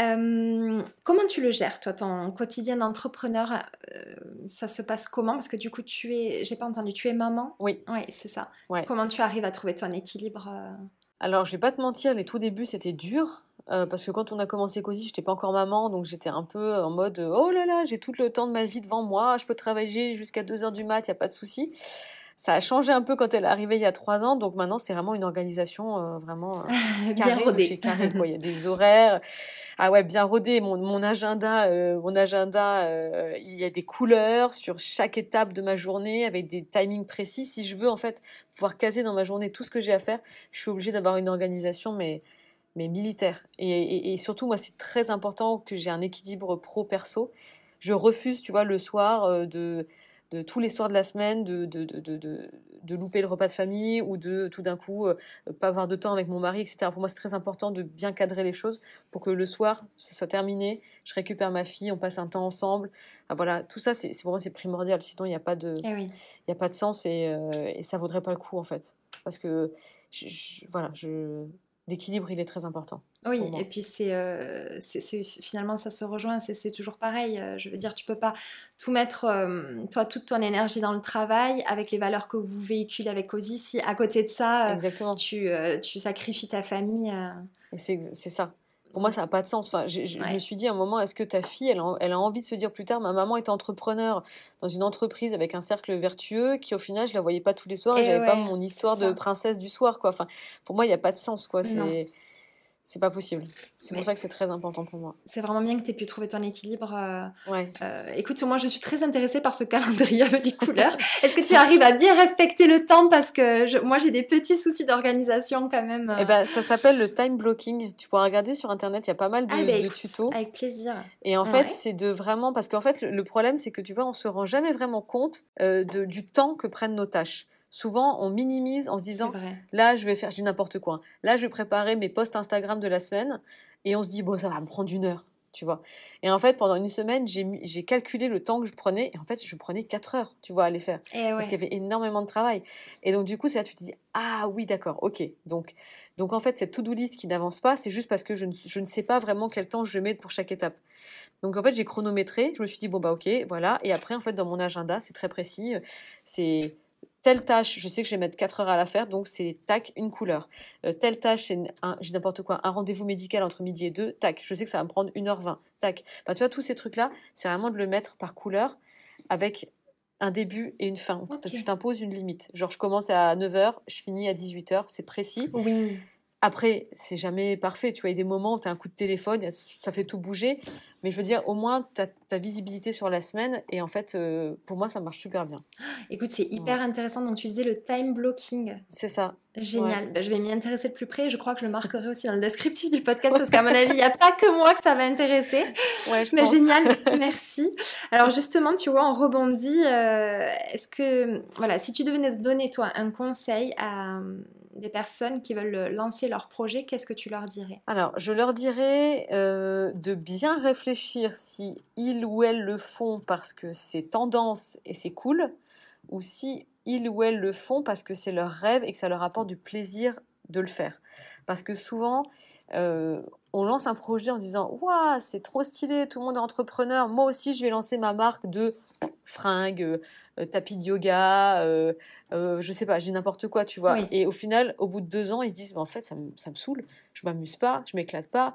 Euh, comment tu le gères, toi, ton quotidien d'entrepreneur? Euh, Ça se passe comment? Parce que du coup, tu es, j'ai pas entendu, tu es maman? Oui. Oui, c'est ça. Comment tu arrives à trouver ton équilibre euh? Alors, je vais pas te mentir, les tout débuts, c'était dur. parce que quand on a commencé Cozy, j'étais pas encore maman, donc j'étais un peu en mode oh là là, j'ai tout le temps de ma vie devant moi, je peux travailler jusqu'à 2h du mat, il n'y a pas de souci. Ça a changé un peu quand elle est arrivée il y a 3 ans, donc maintenant c'est vraiment une organisation vraiment bien rodée. Il y a des horaires ah ouais, bien rodé. Mon, mon agenda, euh, mon agenda, euh, il y a des couleurs sur chaque étape de ma journée avec des timings précis. Si je veux en fait pouvoir caser dans ma journée tout ce que j'ai à faire, je suis obligée d'avoir une organisation, mais mais militaire. Et, surtout, moi, c'est très important que j'ai un équilibre pro-perso. Je refuse, tu vois, le soir euh, de de tous les soirs de la semaine, de, de, de, louper le repas de famille ou de tout d'un coup euh, pas avoir de temps avec mon mari, etc. Pour moi, c'est très important de bien cadrer les choses pour que le soir, ce soit terminé, je récupère ma fille, on passe un temps ensemble. Ah, voilà, tout ça, c'est pour moi, c'est primordial. Sinon, il n'y a, pas de, eh a pas de sens et, euh, et ça vaudrait pas le coup, en fait. Parce que, voilà, je l'équilibre, il est très important. Oui, et puis euh, c'est, c'est, finalement ça se rejoint, c'est, toujours pareil. Euh, je veux dire, tu peux pas tout mettre, euh, toi, toute ton énergie dans le travail avec les valeurs que vous véhiculez avec Cozy. Si à côté de ça, tu, tu sacrifies ta famille. Et c'est, ça. Pour moi, ça n'a pas de sens. Enfin, je me suis dit à un moment, est-ce que ta fille, elle a, elle a, envie de se dire plus tard, ma maman est entrepreneur dans une entreprise avec un cercle vertueux, qui au final, je la voyais pas tous les soirs, et, j'avais pas mon histoire de princesse du soir, quoi. Enfin, pour moi, il n'y a pas de sens, quoi. C'est c'est pas possible. C'est pour ça que c'est très important pour moi. C'est vraiment bien que tu aies pu trouver ton équilibre. Euh, ouais. Euh, écoute, moi je suis très intéressée par ce calendrier avec les couleurs. Est-ce que tu arrives à bien respecter le temps? Parce que moi j'ai des petits soucis d'organisation quand même. Eh ben, ça s'appelle le time blocking. Tu pourras regarder sur internet, il y a pas mal de, ah, ben, tutos. Avec plaisir. Et en fait, c'est de vraiment. Parce qu'en fait, le, problème, c'est que tu vois, on se rend jamais vraiment compte euh, de, du temps que prennent nos tâches souvent on minimise en se disant là je vais faire, je n'importe quoi. Là je vais préparer mes posts Instagram de la semaine et on se dit bon ça va me prendre une heure, tu vois. Et en fait pendant une semaine j'ai calculé le temps que je prenais et en fait je prenais 4 heures, tu vois, à les faire. Eh Parce qu'il y avait énormément de travail. Et donc du coup c'est là tu te dis ah oui d'accord, ok. Donc, donc en fait cette to-do list qui n'avance pas c'est juste parce que je ne, je ne sais pas vraiment quel temps je vais mettre pour chaque étape. Donc en fait j'ai chronométré, je me suis dit bon bah ok voilà et après en fait dans mon agenda c'est très précis, c'est telle tâche, je sais que je vais mettre 4 heures à la faire, donc c'est tac, une couleur. Euh, telle tâche, c'est j'ai n'importe quoi, un rendez-vous médical entre midi et 2, tac, je sais que ça va me prendre 1h20, tac. Enfin, tu vois, tous ces trucs-là, c'est vraiment de le mettre par couleur avec un début et une fin. Tu t'imposes une limite. Genre, je commence à 9h, je finis à 18h, c'est précis. Oui. Après, c'est jamais parfait. Tu vois, il y a des moments où tu as un coup de téléphone, ça fait tout bouger. Mais je veux dire, au moins, tu as ta visibilité sur la semaine. Et en fait, euh, pour moi, ça marche super bien. Écoute, c'est hyper intéressant d'utiliser le time blocking. C'est ça. Génial. Bah, je vais m'y intéresser de plus près. Je crois que je le marquerai aussi dans le descriptif du podcast parce qu'à mon avis, il n'y a pas que moi que ça va intéresser. Ouais, je Mais génial. Merci. Alors, justement, tu vois, on rebondit. Euh, est-ce que, voilà, si tu devais donner, toi, un conseil à des personnes qui veulent lancer leur projet, qu'est-ce que tu leur dirais? Alors, je leur dirais euh, de bien réfléchir si ils ou elles le font parce que c'est tendance et c'est cool, ou si ils ou elles le font parce que c'est leur rêve et que ça leur apporte du plaisir de le faire. Parce que souvent, euh, on lance un projet en se disant Waouh, c'est trop stylé, tout le monde est entrepreneur, moi aussi je vais lancer ma marque de fringues, euh, tapis de yoga, euh, euh, je sais pas, j'ai n'importe quoi, tu vois. Et au final, au bout de deux ans, ils se disent, en fait, ça me, ça me saoule, je m'amuse pas, je m'éclate pas.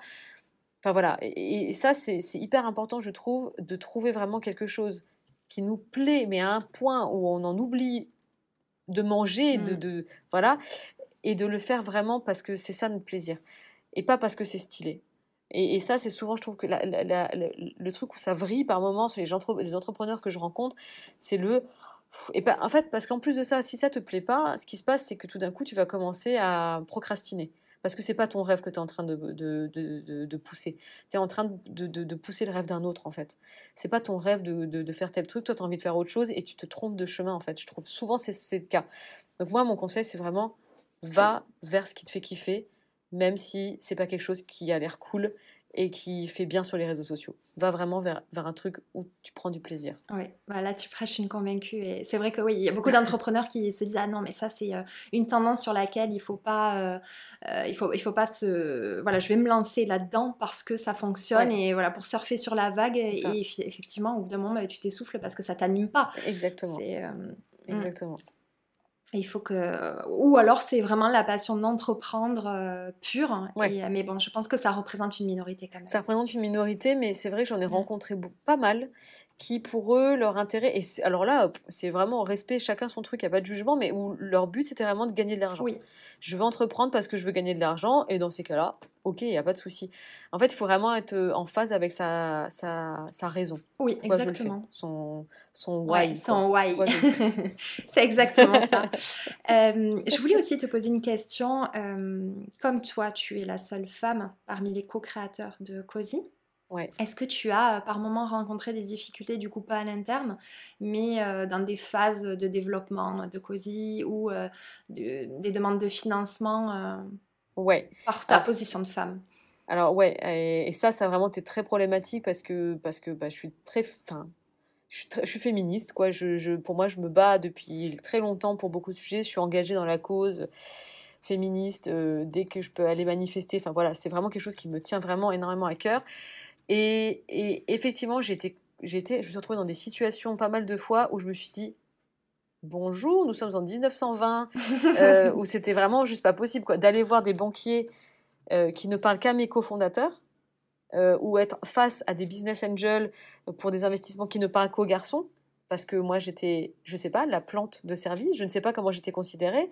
Enfin voilà, et, ça, c'est hyper important, je trouve, de trouver vraiment quelque chose qui nous plaît, mais à un point où on en oublie de manger, de, mm. de, voilà, et de le faire vraiment parce que c'est ça notre plaisir, et pas parce que c'est stylé. Et, ça, c'est souvent, je trouve que le truc où ça vrille par moments sur les, les entrepreneurs que je rencontre, c'est le. Et en fait, parce qu'en plus de ça, si ça te plaît pas, ce qui se passe, c'est que tout d'un coup, tu vas commencer à procrastiner. Parce que c'est pas ton rêve que tu es en train de, de, de, de pousser. Tu es en train de, pousser le rêve d'un autre, en fait. C'est pas ton rêve de, faire tel truc, toi, tu as envie de faire autre chose et tu te trompes de chemin, en fait. Je trouve souvent c'est, c'est le cas. Donc, moi, mon conseil, c'est vraiment va vers ce qui te fait kiffer même si c'est pas quelque chose qui a l'air cool et qui fait bien sur les réseaux sociaux. Va vraiment vers, vers un truc où tu prends du plaisir. Oui, bah là tu prêches une convaincue. Et c'est vrai que oui, il y a beaucoup d'entrepreneurs qui se disent ah non mais ça c'est euh, une tendance sur laquelle il faut pas, euh, euh, il faut il faut pas se, voilà je vais me lancer là-dedans parce que ça fonctionne et voilà pour surfer sur la vague et, effectivement au bout d'un moment bah, tu t'essouffles parce que ça t'anime pas. Exactement. Hmm. Exactement. Il faut que. Ou alors, c'est vraiment la passion d'entreprendre euh, pure. Hein, mais bon, je pense que ça représente une minorité quand même. Ça représente une minorité, mais c'est vrai que j'en ai rencontré pas mal qui, pour eux, leur intérêt. Et alors là, c'est vraiment respect, chacun son truc, il n'y a pas de jugement, mais où leur but, c'était vraiment de gagner de l'argent. Oui je veux entreprendre parce que je veux gagner de l'argent, et dans ces cas-là, ok, il n'y a pas de souci. En fait, il faut vraiment être euh, en phase avec sa, sa, sa raison. Oui, exactement. Son, son why. son why. C'est exactement ça. Euh, je voulais aussi te poser une question. Euh, comme toi, tu es la seule femme parmi les co-créateurs de Est-ce que tu as euh, par moment rencontré des difficultés, du coup pas à l'interne, mais euh, dans des phases de développement de COSI ou euh, des demandes de financement ouais. par ta position de femme? Alors ouais, et, ça, ça a vraiment été très problématique parce que, parce que bah, je suis très... Fin, je suis, je suis, féministe, quoi. Je, je, pour moi, je me bats depuis très longtemps pour beaucoup de sujets. Je suis engagée dans la cause féministe, dès que je peux aller manifester. Enfin voilà, c'est vraiment quelque chose qui me tient vraiment énormément à cœur. Et, et effectivement, j'étais, j'étais, je me suis retrouvée dans des situations pas mal de fois où je me suis dit, bonjour, nous sommes en 1920, euh, où c'était vraiment juste pas possible quoi, d'aller voir des banquiers euh, qui ne parlent qu'à mes cofondateurs, euh, ou être face à des business angels pour des investissements qui ne parlent qu'aux garçons, parce que moi j'étais, je sais pas, la plante de service, je ne sais pas comment j'étais considérée,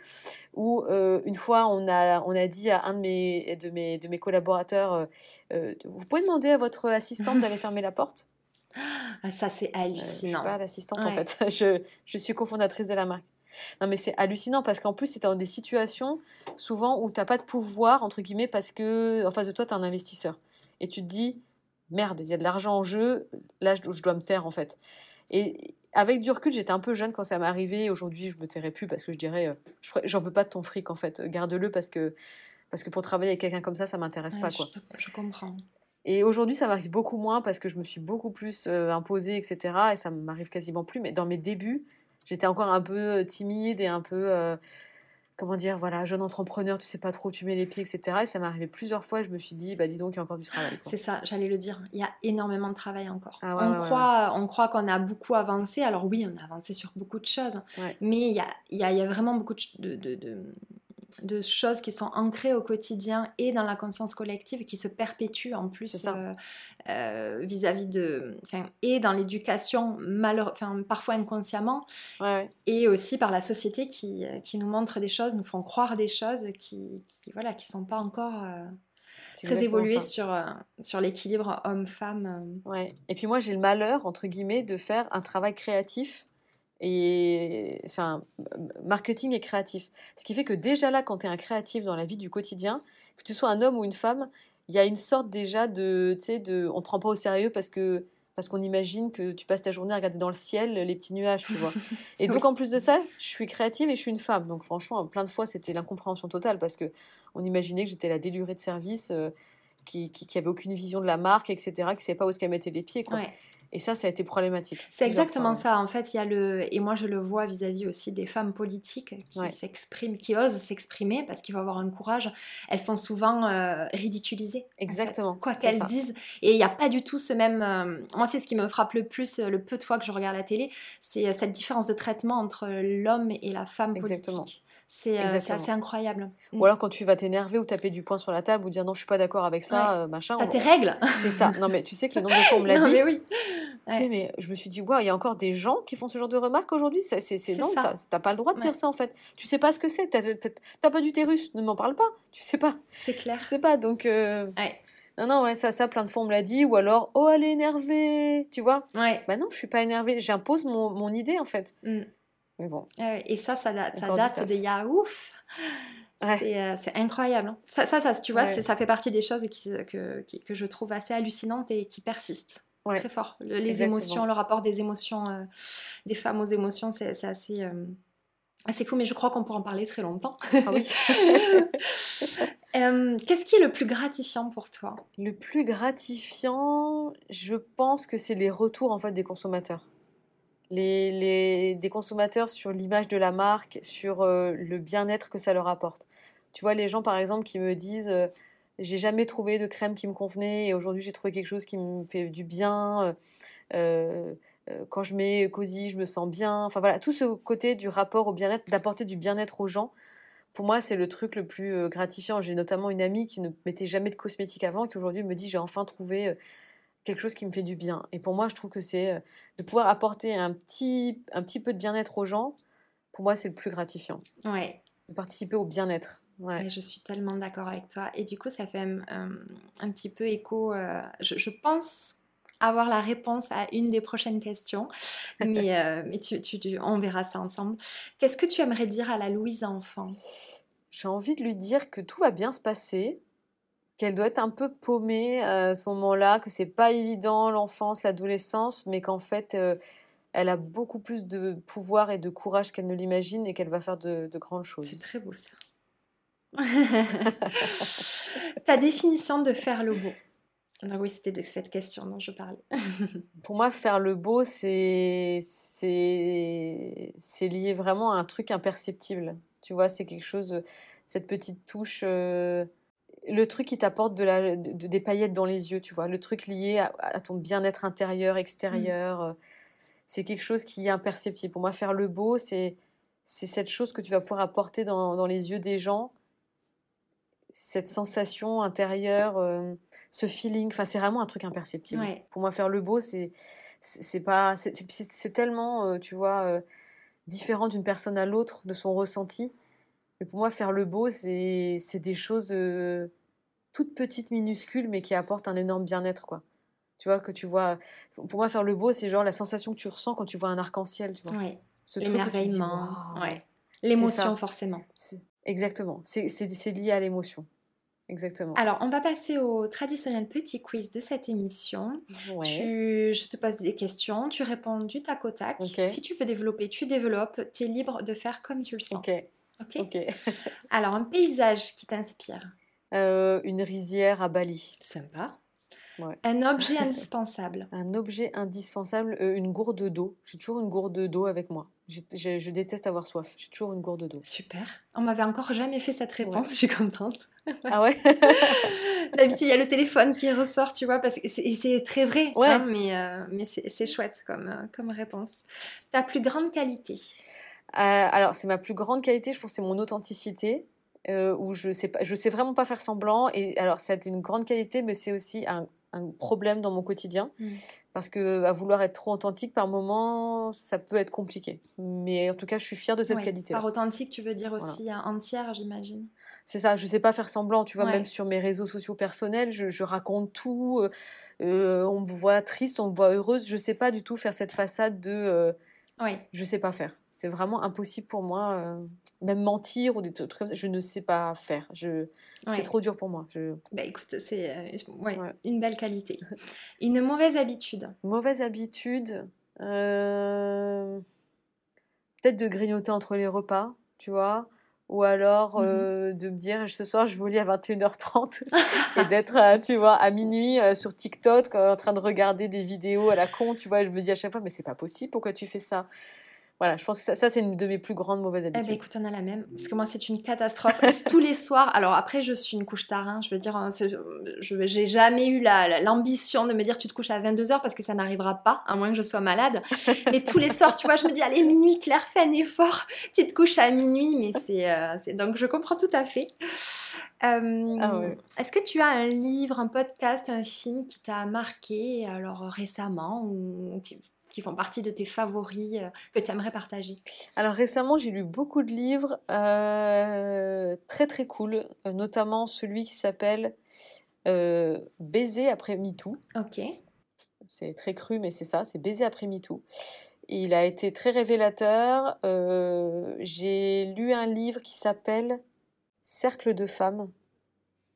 ou une fois on a, on a dit à un de mes, de mes, de mes collaborateurs, vous pouvez demander à votre assistante d'aller fermer la porte? Ah, ça, c'est hallucinant. je suis pas l'assistante, en fait. Je, je, suis cofondatrice de la marque. Non, mais c'est hallucinant parce qu'en plus, c'est dans des situations souvent où tu n'as pas de pouvoir, entre guillemets, parce que en face de toi, tu es un investisseur. Et tu te dis, merde, il y a de l'argent en jeu, là, je, je, dois me taire, en fait. Et avec du recul, j'étais un peu jeune quand ça m'est arrivé. Aujourd'hui, je me tairais plus parce que je dirais, euh, j'en veux pas de ton fric, en fait. Garde-le parce que, parce que pour travailler avec quelqu'un comme ça, ça m'intéresse pas, quoi. Je, je comprends. Et aujourd'hui, ça m'arrive beaucoup moins parce que je me suis beaucoup plus euh, imposée, etc. Et ça m'arrive quasiment plus. Mais dans mes débuts, j'étais encore un peu euh, timide et un peu, euh, comment dire, voilà, jeune entrepreneur, tu sais pas trop où tu mets les pieds, etc. Et ça m'est arrivé plusieurs fois. Je me suis dit, bah dis donc, il y a encore du travail. C'est ça, j'allais le dire. Il y a énormément de travail encore. Ah on, croit, on croit qu'on a beaucoup avancé. Alors oui, on a avancé sur beaucoup de choses. Mais il y a, y, a, y a, vraiment beaucoup de, de, de de choses qui sont ancrées au quotidien et dans la conscience collective qui se perpétuent en plus euh, euh, vis-à-vis de et dans l'éducation parfois inconsciemment et aussi par la société qui, qui, nous montre des choses nous font croire des choses qui, qui voilà qui sont pas encore euh, très évoluées sur, sur l'équilibre homme-femme. Ouais. Et puis moi, j'ai le malheur, entre guillemets, de faire un travail créatif et enfin marketing et créatif. Ce qui fait que déjà là, quand tu es un créatif dans la vie du quotidien, que tu sois un homme ou une femme, il y a une sorte déjà de, tu sais, de, on te prend pas au sérieux parce que parce qu'on imagine que tu passes ta journée à regarder dans le ciel les petits nuages, tu vois. Et donc en plus de ça, je suis créative et je suis une femme. Donc franchement, plein de fois, c'était l'incompréhension totale parce que on imaginait que j'étais la délurée de service. Euh, qui, qui, avait aucune vision de la marque, etc., qui ne savait pas où est-ce qu'elle mettait les pieds. Quoi. Et ça, ça a été problématique. C'est exactement ça. En fait, il y a le et moi je le vois vis-à-vis aussi des femmes politiques qui s'expriment, qui osent s'exprimer parce qu'il faut avoir un courage. Elles sont souvent euh, ridiculisées. Exactement. Quoi qu'elles disent. Et il n'y a pas du tout ce même. Euh, moi, c'est ce qui me frappe le plus, euh, le peu de fois que je regarde la télé, c'est cette différence de traitement entre l'homme et la femme Exactement. C'est assez incroyable. Ou alors quand tu vas t'énerver ou taper du poing sur la table ou dire non, je suis pas d'accord avec ça, machin. T'as tes règles. C'est ça. Non, mais tu sais que le nombre de fois on me l'a dit. Mais oui. mais je me suis dit, waouh, il y a encore des gens qui font ce genre de remarques aujourd'hui? C'est non, t'as pas le droit de dire ça en fait. Tu sais pas ce que c'est. T'as pas d'utérus, ne m'en parle pas. Tu sais pas. C'est clair. Je sais pas. Donc. Euh... Non, non, ouais, ça, ça, plein de fois on me l'a dit. Ou alors, oh, elle est énervée. Tu vois? Ouais. Bah non, je suis pas énervée. J'impose mon, mon, idée en fait. Mm. Mais bon. et ça, ça, date, ça date de ya ouf. Euh, c'est incroyable. Hein. Ça, ça, ça, tu vois, ça fait partie des choses qui, que, que, je trouve assez hallucinantes et qui persistent très fort. les émotions, le rapport des émotions, euh, des femmes aux émotions, c'est assez, euh, assez fou, mais je crois qu'on pourra en parler très longtemps. Ah oui. Qu'est-ce qui est le plus gratifiant pour toi? Le plus gratifiant, je pense que c'est les retours en fait des consommateurs. Les, des consommateurs sur l'image de la marque, sur le bien-être que ça leur apporte. Tu vois, les gens par exemple qui me disent j'ai jamais trouvé de crème qui me convenait et aujourd'hui j'ai trouvé quelque chose qui me fait du bien. Euh, euh, euh, quand je mets cosy, je me sens bien. Enfin voilà, tout ce côté du rapport au bien-être, d'apporter du bien-être aux gens, pour moi c'est le truc le plus gratifiant. J'ai notamment une amie qui ne mettait jamais de cosmétiques avant qui aujourd'hui me dit j'ai enfin trouvé quelque chose qui me fait du bien. Et pour moi je trouve que c'est de pouvoir apporter un petit, un petit peu de bien-être aux gens, pour moi c'est le plus gratifiant. Ouais. De participer au bien-être je suis tellement d'accord avec toi. Et du coup, ça fait euh, un, petit peu écho. Euh, je, pense avoir la réponse à une des prochaines questions, mais, euh, mais tu, on verra ça ensemble. Qu'est-ce que tu aimerais dire à la Louise enfant? J'ai envie de lui dire que tout va bien se passer, qu'elle doit être un peu paumée à ce moment-là, que c'est pas évident l'enfance, l'adolescence, mais qu'en fait elle a beaucoup plus de pouvoir et de courage qu'elle ne l'imagine et qu'elle va faire de grandes choses. C'est très beau ça. Ta définition de faire le beau. Ah oui, c'était de cette question dont je parlais. Pour moi, faire le beau, c'est c'est lié vraiment à un truc imperceptible. Tu vois, c'est quelque chose, cette petite touche, le truc qui t'apporte de la, des paillettes dans les yeux, tu vois, le truc lié à, ton bien-être intérieur, mmh. extérieur. C'est quelque chose qui est imperceptible. Pour moi, faire le beau, c'est c'est cette chose que tu vas pouvoir apporter dans, dans les yeux des gens, cette sensation intérieure, ce feeling. Enfin, c'est vraiment un truc imperceptible. Pour moi, faire le beau, c'est c'est pas c'est tellement, tu vois, différent d'une personne à l'autre de son ressenti. Mais pour moi, faire le beau, c'est des choses toutes petites, minuscules, mais qui apportent un énorme bien-être, quoi. Tu vois, que tu vois. Pour moi, faire le beau, c'est genre la sensation que tu ressens quand tu vois un arc-en-ciel, tu vois. L'émerveillement. Ouais. L'émotion, forcément. Exactement. C'est lié à l'émotion. Exactement. Alors, on va passer au traditionnel petit quiz de cette émission. Tu, je te pose des questions, tu réponds du tac au tac. Si tu veux développer, tu développes. Tu es libre de faire comme tu le sens. Ok. Ok. Alors, un paysage qui t'inspire euh, Une rizière à Bali. Sympa. Un objet indispensable. un objet indispensable, euh, une gourde d'eau. J'ai toujours une gourde d'eau avec moi. Je, déteste avoir soif. J'ai toujours une gourde d'eau. Super. On m'avait encore jamais fait cette réponse. Je suis contente. ah ouais? D'habitude, il y a le téléphone qui ressort, tu vois, parce que c'est très vrai. Ouais. Hein, mais euh, mais c'est chouette comme, comme réponse. Ta plus grande qualité? Alors, c'est ma plus grande qualité, je pense, c'est mon authenticité. où je sais pas, je sais vraiment pas faire semblant. Et alors, c'est une grande qualité, mais c'est aussi un un problème dans mon quotidien. Mmh. Parce que à vouloir être trop authentique, par moment, ça peut être compliqué. Mais en tout cas, je suis fière de cette qualité. Par authentique, tu veux dire aussi entière, j'imagine. C'est ça, je sais pas faire semblant, tu vois, même sur mes réseaux sociaux personnels, je, raconte tout. Euh, euh, on me voit triste, on me voit heureuse. Je sais pas du tout faire cette façade de. Euh, ouais. Je sais pas faire. C'est vraiment impossible pour moi. Euh, même mentir ou des trucs comme ça, je ne sais pas faire. Je... C'est trop dur pour moi. Je... Bah écoute, c'est euh, une belle qualité. Une mauvaise habitude. Mauvaise habitude. Euh, peut-être de grignoter entre les repas, tu vois. Ou alors mmh de me dire ce soir je vais au lit à 21h30 et d'être, tu vois, à minuit sur TikTok en train de regarder des vidéos à la con, tu vois. je me dis à chaque fois, mais c'est pas possible, pourquoi tu fais ça? Voilà, je pense que ça, ça c'est une de mes plus grandes mauvaises habitudes. Eh ben écoute, on a la même. Parce que moi, c'est une catastrophe. Tous les soirs, alors après, je suis une couche tard. Hein, je veux dire, hein, je j'ai jamais eu l'ambition de me dire tu te couches à 22h parce que ça n'arrivera pas, à moins que je sois malade. Mais tous les soirs, tu vois, je me dis allez, minuit, Claire, fais un effort. Tu te couches à minuit, mais c'est. Euh, donc, je comprends tout à fait. Euh, ah est-ce que tu as un livre, un podcast, un film qui t'a marqué alors récemment ou qui font partie de tes favoris euh, que tu aimerais partager? Alors récemment, j'ai lu beaucoup de livres euh, très très cool, euh, notamment celui qui s'appelle Baiser après MeToo. Ok. C'est très cru, mais c'est ça, c'est Baiser après MeToo. Il a été très révélateur. j'ai lu un livre qui s'appelle Cercle de femmes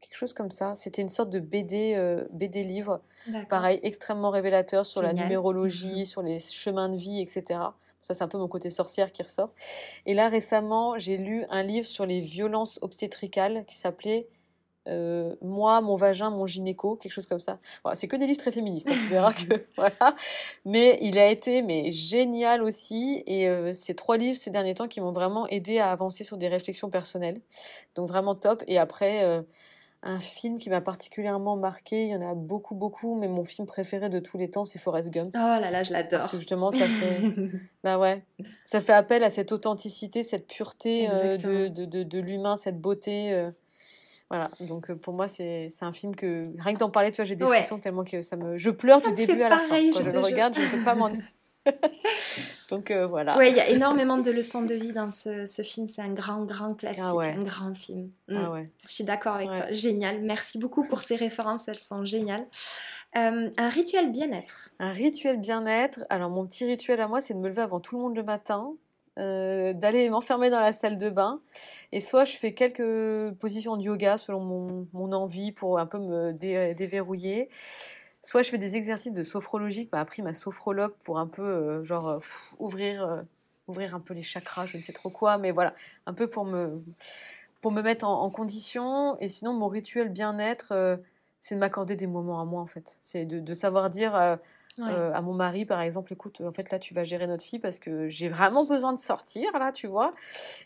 quelque chose comme ça. C'était une sorte de BD, euh, BD livre, pareil, extrêmement révélateur sur la numérologie, mhm. sur les chemins de vie, etc. Ça, c'est un peu mon côté sorcière qui ressort. Et là, récemment, j'ai lu un livre sur les violences obstétricales qui s'appelait euh, Moi, mon vagin, mon gynéco, quelque chose comme ça. c'est que des livres très féministes, hein, tu verras que voilà. Mais il a été mais génial aussi. Et euh, ces trois livres ces derniers temps qui m'ont vraiment aidé à avancer sur des réflexions personnelles. Donc vraiment top. Et après, un film qui m'a particulièrement marqué, il y en a beaucoup, beaucoup, mais mon film préféré de tous les temps, c'est Forrest Gump. Oh là là, je l'adore. Parce que justement, ça fait, bah ouais, ça fait appel à cette authenticité, cette pureté euh, de, de, de, l'humain, cette beauté. Euh, voilà, donc euh, pour moi, c'est un film que, rien que d'en parler, tu vois, j'ai des frissons tellement que ça me. Je pleure du début à la fin. Quand je, le regarde, je ne peux pas m'en. Donc euh, voilà. Oui, il y a énormément de leçons de vie dans ce, ce film. C'est un grand, grand classique, ah un grand film. Mm. Ah ouais. Je suis d'accord avec toi. Génial. Merci beaucoup pour ces références. Elles sont géniales. Euh, un rituel bien-être. Un rituel bien-être. Alors mon petit rituel à moi, c'est de me lever avant tout le monde le matin. Euh, d'aller m'enfermer dans la salle de bain et soit je fais quelques positions de yoga selon mon, mon envie pour un peu me déverrouiller soit je fais des exercices de sophrologie que m'a appris ma sophrologue pour un peu, euh, genre, euh, ouvrir, euh, ouvrir un peu les chakras, je ne sais trop quoi, mais voilà, un peu pour me, pour me mettre en, condition. Et sinon, mon rituel bien-être, c'est de m'accorder des moments à moi, en fait. C'est de, savoir dire à mon mari, par exemple, écoute, en fait, là, tu vas gérer notre fille parce que j'ai vraiment besoin de sortir, là, tu vois,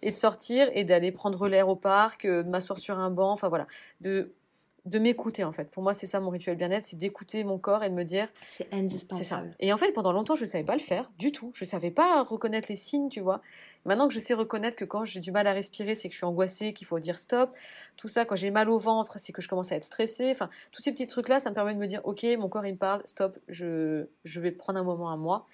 et de sortir et d'aller prendre l'air au parc, de m'asseoir sur un banc, enfin voilà, de de m'écouter en fait. Pour moi, c'est ça mon rituel bien-être, c'est d'écouter mon corps et de me dire. C'est indispensable. Ça. Et en fait, pendant longtemps, je ne savais pas le faire du tout. Je ne savais pas reconnaître les signes, tu vois. Maintenant que je sais reconnaître que quand j'ai du mal à respirer, c'est que je suis angoissée, qu'il faut dire stop. Tout ça, quand j'ai mal au ventre, c'est que je commence à être stressée. Enfin, tous ces petits trucs-là, ça me permet de me dire, ok, mon corps il me parle, stop, je, je vais prendre un moment à moi.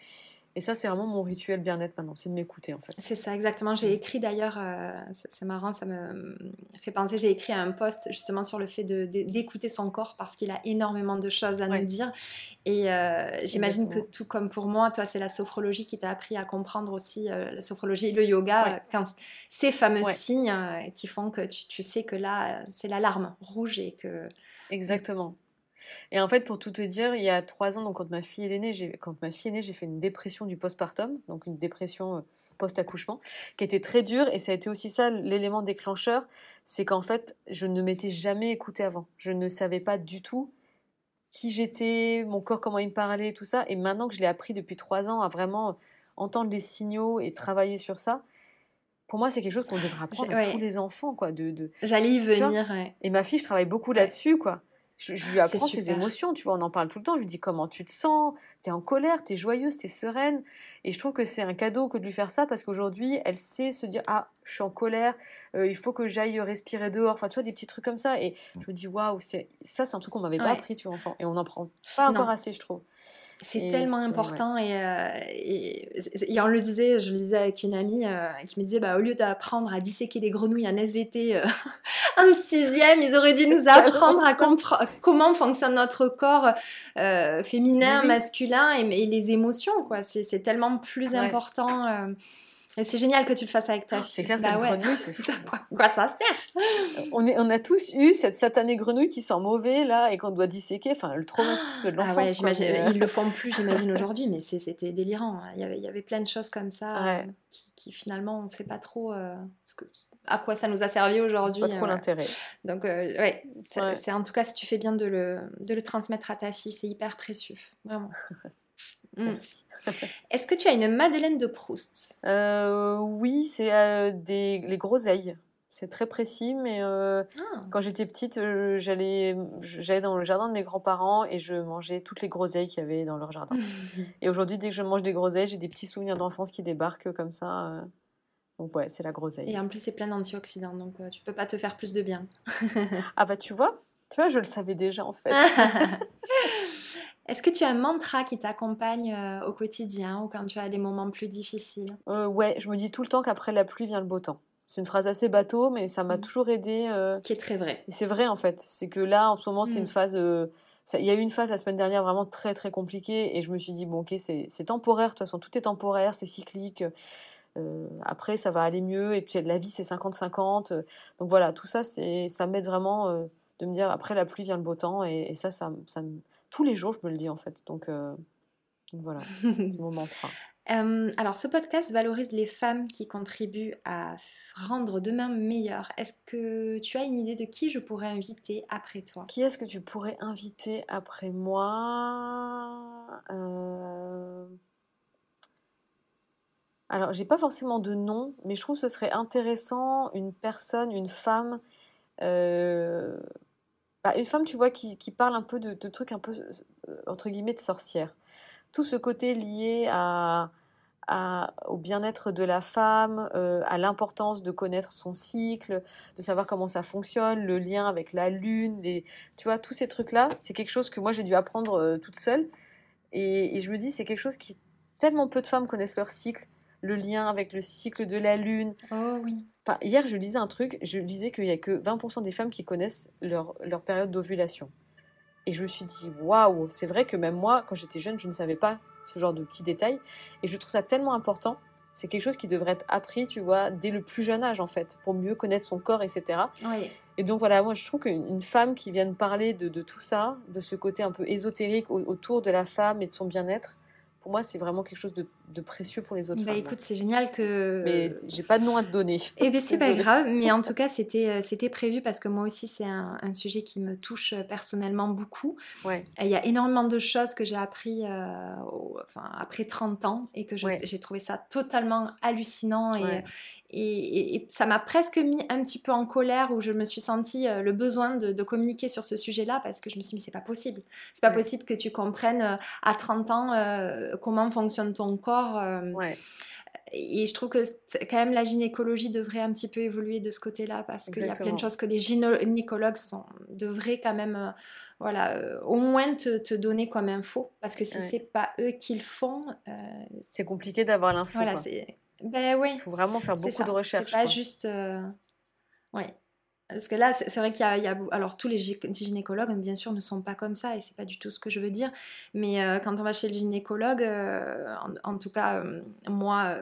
Et ça, c'est vraiment mon rituel bien-être maintenant, c'est de m'écouter en fait. C'est ça, exactement. J'ai mm. écrit d'ailleurs, euh, c'est marrant, ça me fait penser, j'ai écrit un post justement sur le fait d'écouter son corps parce qu'il a énormément de choses à nous dire. Et euh, j'imagine que tout comme pour moi, toi, c'est la sophrologie qui t'a appris à comprendre aussi, euh, la sophrologie et le yoga, quand ces fameux signes qui font que tu, tu sais que là, c'est l'alarme rouge et que... Exactement. Et en fait, pour tout te dire, il y a trois ans, donc quand ma fille est née, j'ai, quand ma fille est née, j'ai fait une dépression du postpartum, donc une dépression euh, post-accouchement, qui était très dure. Et ça a été aussi ça l'élément déclencheur, c'est qu'en fait, je ne m'étais jamais écoutée avant. Je ne savais pas du tout qui j'étais, mon corps, comment il me parlait, tout ça. Et maintenant que je l'ai appris depuis trois ans à vraiment entendre les signaux et travailler sur ça, pour moi, c'est quelque chose qu'on devrait apprendre à tous les enfants, quoi. De, de J'allais y venir. Et ma fille, je travaille beaucoup là-dessus, quoi. Je, lui apprends ses émotions, tu vois, on en parle tout le temps. Je lui dis comment tu te sens, tu es en colère, tu es joyeuse, tu es sereine. Et je trouve que c'est un cadeau que de lui faire ça parce qu'aujourd'hui, elle sait se dire Ah, je suis en colère, euh, il faut que j'aille respirer dehors. Enfin, tu vois, des petits trucs comme ça. Et je me dis Waouh, ça, c'est un truc qu'on m'avait pas appris, tu vois, enfant. Et on n'en prend pas encore assez, je trouve. C'est tellement important euh, et, et, on le disait, je le disais avec une amie euh, qui me disait bah, au lieu d'apprendre à disséquer des grenouilles en SVT euh, en sixième, ils auraient dû nous apprendre à comprendre comment fonctionne notre corps féminin, masculin et, les émotions. quoi. C'est tellement plus important c'est génial que tu le fasses avec ta fille. C'est clair, bah cette grenouille, c'est quoi, ça sert? On, est, on a tous eu cette satanée grenouille qui sent mauvais là et qu'on doit disséquer. Enfin, le traumatisme de l'enfance. Ah ouais, j'imagine. Ils le font plus, j'imagine aujourd'hui, mais c'était délirant. Il y avait, il y avait plein de choses comme ça euh, qui, finalement, on ne sait pas trop euh, ce que, à quoi ça nous a servi aujourd'hui. Pas trop euh, l'intérêt. Donc, ouais, c'est en tout cas si tu fais bien de le, de le transmettre à ta fille, c'est hyper précieux, vraiment. Mm. Est-ce que tu as une Madeleine de Proust? Euh, Oui, c'est euh, des les groseilles. C'est très précis, mais euh, ah. quand j'étais petite, j'allais j'allais dans le jardin de mes grands-parents et je mangeais toutes les groseilles qu'il y avait dans leur jardin. et aujourd'hui, dès que je mange des groseilles, j'ai des petits souvenirs d'enfance qui débarquent comme ça. Donc ouais, c'est la groseille. Et en plus, c'est plein d'antioxydants, donc tu peux pas te faire plus de bien. ah bah tu vois, tu vois, je le savais déjà en fait. Est-ce que tu as un mantra qui t'accompagne euh, au quotidien ou quand tu as des moments plus difficiles? Euh, Ouais, je me dis tout le temps qu'après la pluie vient le beau temps. C'est une phrase assez bateau, mais ça m'a mmh. toujours aidé. Euh, qui est très vrai. C'est vrai en fait. C'est que là, en ce moment, c'est une mmh. phase. Il y a eu une phase la semaine dernière vraiment très très compliquée et je me suis dit, bon, ok, c'est temporaire. De toute façon, tout est temporaire, c'est cyclique. après, ça va aller mieux. Et puis, la vie, c'est 50-50. Donc voilà, tout ça, ça m'aide vraiment de me dire, après la pluie vient le beau temps. Et, et ça, ça, ça, me tous les jours, je me le dis en fait. Donc, euh, voilà, c'est mon mantra. alors, ce podcast valorise les femmes qui contribuent à rendre demain meilleur. Est-ce que tu as une idée de qui je pourrais inviter après toi? Qui est-ce que tu pourrais inviter après moi? Euh... Alors, j'ai pas forcément de nom, mais je trouve que ce serait intéressant une personne, une femme euh, bah, une femme, tu vois, qui, parle un peu de, trucs un peu, euh, entre guillemets, de sorcière. Tout ce côté lié au bien-être de la femme, euh, à l'importance de connaître son cycle, de savoir comment ça fonctionne, le lien avec la lune, tu vois, tous ces trucs-là, c'est quelque chose que moi j'ai dû apprendre euh, toute seule. Et, et, je me dis, c'est quelque chose qui tellement peu de femmes connaissent leur cycle, le lien avec le cycle de la lune. Oh oui hier, je lisais un truc, je disais qu'il n'y a que 20% des femmes qui connaissent leur, leur période d'ovulation. Et je me suis dit, waouh, c'est vrai que même moi, quand j'étais jeune, je ne savais pas ce genre de petits détails. Et je trouve ça tellement important. C'est quelque chose qui devrait être appris, tu vois, dès le plus jeune âge, en fait, pour mieux connaître son corps, etc. Et donc voilà, moi je trouve qu'une femme qui parler de, de, tout ça, de ce côté un peu ésotérique autour de la femme et de son bien-être, pour moi c'est vraiment quelque chose de, de précieux pour les autres bah, femmes. écoute, c'est génial que. Mais j'ai pas de nom à te donner. Eh bien, c'est pas grave, mais en tout cas, c'était, euh, c'était prévu parce que moi aussi, c'est un, un sujet qui me touche euh, personnellement beaucoup. Ouais, Il y a énormément de choses que j'ai appris euh, au- enfin, après 30 ans et que Ouais. j'ai trouvé ça totalement hallucinant et, Ouais. Et, ça m'a presque mis un petit peu en colère où je me suis sentie euh, le besoin de, de communiquer sur ce sujet-là parce que je me suis dit, mais c'est pas possible. C'est pas Ouais. possible que tu comprennes euh, à 30 ans euh, comment fonctionne ton corps. euh, ouais, et je trouve que quand même la gynécologie devrait un petit peu évoluer de ce côté-là parce qu'il y a plein de choses que les gynécologues sont, devraient quand même, euh, voilà, euh, au moins te, te donner comme info. Parce que si Ouais. c'est pas eux qui le font, euh, c'est compliqué d'avoir l'info. voilà, c'est. Ben oui. Il faut vraiment faire beaucoup ça. de recherches. C'est pas quoi. juste. euh, Oui. Parce que là, c'est vrai qu'il y a, il y a- Alors, tous les gy- gynécologues, bien sûr, ne sont pas comme ça, et c'est pas du tout ce que je veux dire. Mais euh, quand on va chez le gynécologue, euh, en, en tout cas, euh, moi,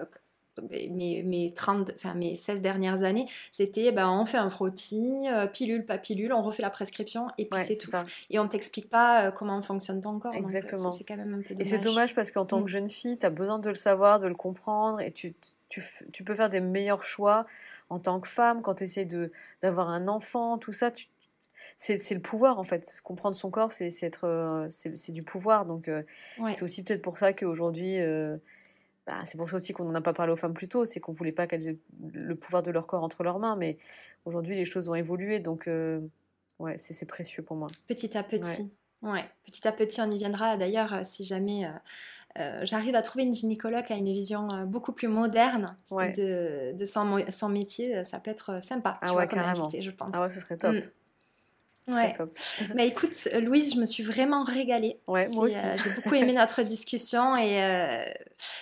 mes, mes, 30, enfin, mes 16 dernières années, c'était ben, on fait un frottis, euh, pilule, pas pilule, on refait la prescription, et puis Ouais, c'est tout. ça. Et on t'explique pas euh, comment fonctionne ton corps. euh, Exactement. c'est- C'est quand même un peu Et dommage. c'est dommage parce qu'en tant Mm. que jeune fille, tu as besoin de le savoir, de le comprendre, et tu, tu, tu peux faire des meilleurs choix en tant que femme quand tu essaies d'avoir un enfant, tout ça. Tu, c'est, le pouvoir en fait. Comprendre son corps, c'est, du pouvoir. Donc euh, Ouais. c'est aussi peut-être pour ça qu'aujourd'hui, bah, c'est pour ça aussi qu'on n'en a pas parlé aux femmes plus tôt, c'est qu'on voulait pas qu'elles aient le pouvoir de leur corps entre leurs mains. Mais aujourd'hui, les choses ont évolué, donc euh, ouais, c'est, précieux pour moi. Petit à petit. Ouais. petit à petit, on y viendra. D'ailleurs, euh, si jamais euh, euh, j'arrive à trouver une gynécologue qui a une vision beaucoup plus moderne Ouais. de, de son, son métier, ça peut être sympa. Ah tu ouais, vois, carrément. invité, je pense. Ah ouais, ce serait top. Mm. Ouais. top. Bah écoute, euh, Louise, je me suis vraiment régalée. Ouais, moi C'est, aussi. euh, J'ai beaucoup aimé notre discussion et euh,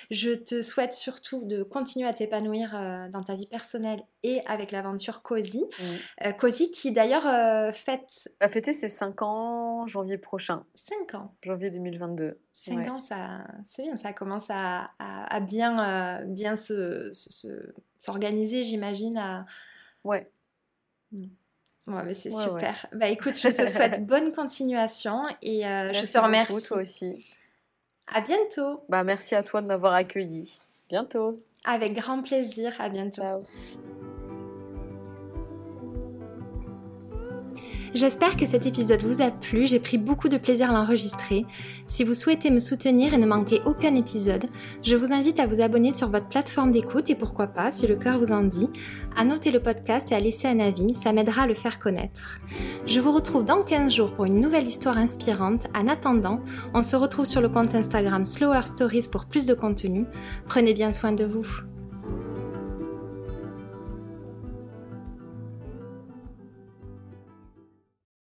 je te souhaite surtout de continuer à t'épanouir euh, dans ta vie personnelle et avec l'aventure Cozy. Mm. Euh, Cozy qui d'ailleurs euh, fête va fêter ses 5 ans janvier prochain, 5 ans. janvier 2022. 5 Ouais. ans, ça, c'est bien, ça commence à, à- à bien, euh, bien se, se- se- s'organiser, j'imagine. à- Ouais, Ouais, mais c'est Ouais, super. Bah écoute, je te souhaite bonne continuation et euh, je te beaucoup, remercie. toi aussi. À bientôt. Bah, merci à toi de m'avoir accueilli. Bientôt. Avec grand plaisir. À bientôt. Ciao. J'espère que cet épisode vous a plu, j'ai pris beaucoup de plaisir à l'enregistrer. Si vous souhaitez me soutenir et ne manquer aucun épisode, je vous invite à vous abonner sur votre plateforme d'écoute et pourquoi pas, si le cœur vous en dit, à noter le podcast et à laisser un avis, ça m'aidera à le faire connaître. Je vous retrouve dans 15 jours pour une nouvelle histoire inspirante. En attendant, on se retrouve sur le compte Instagram Slower Stories pour plus de contenu. Prenez bien soin de vous.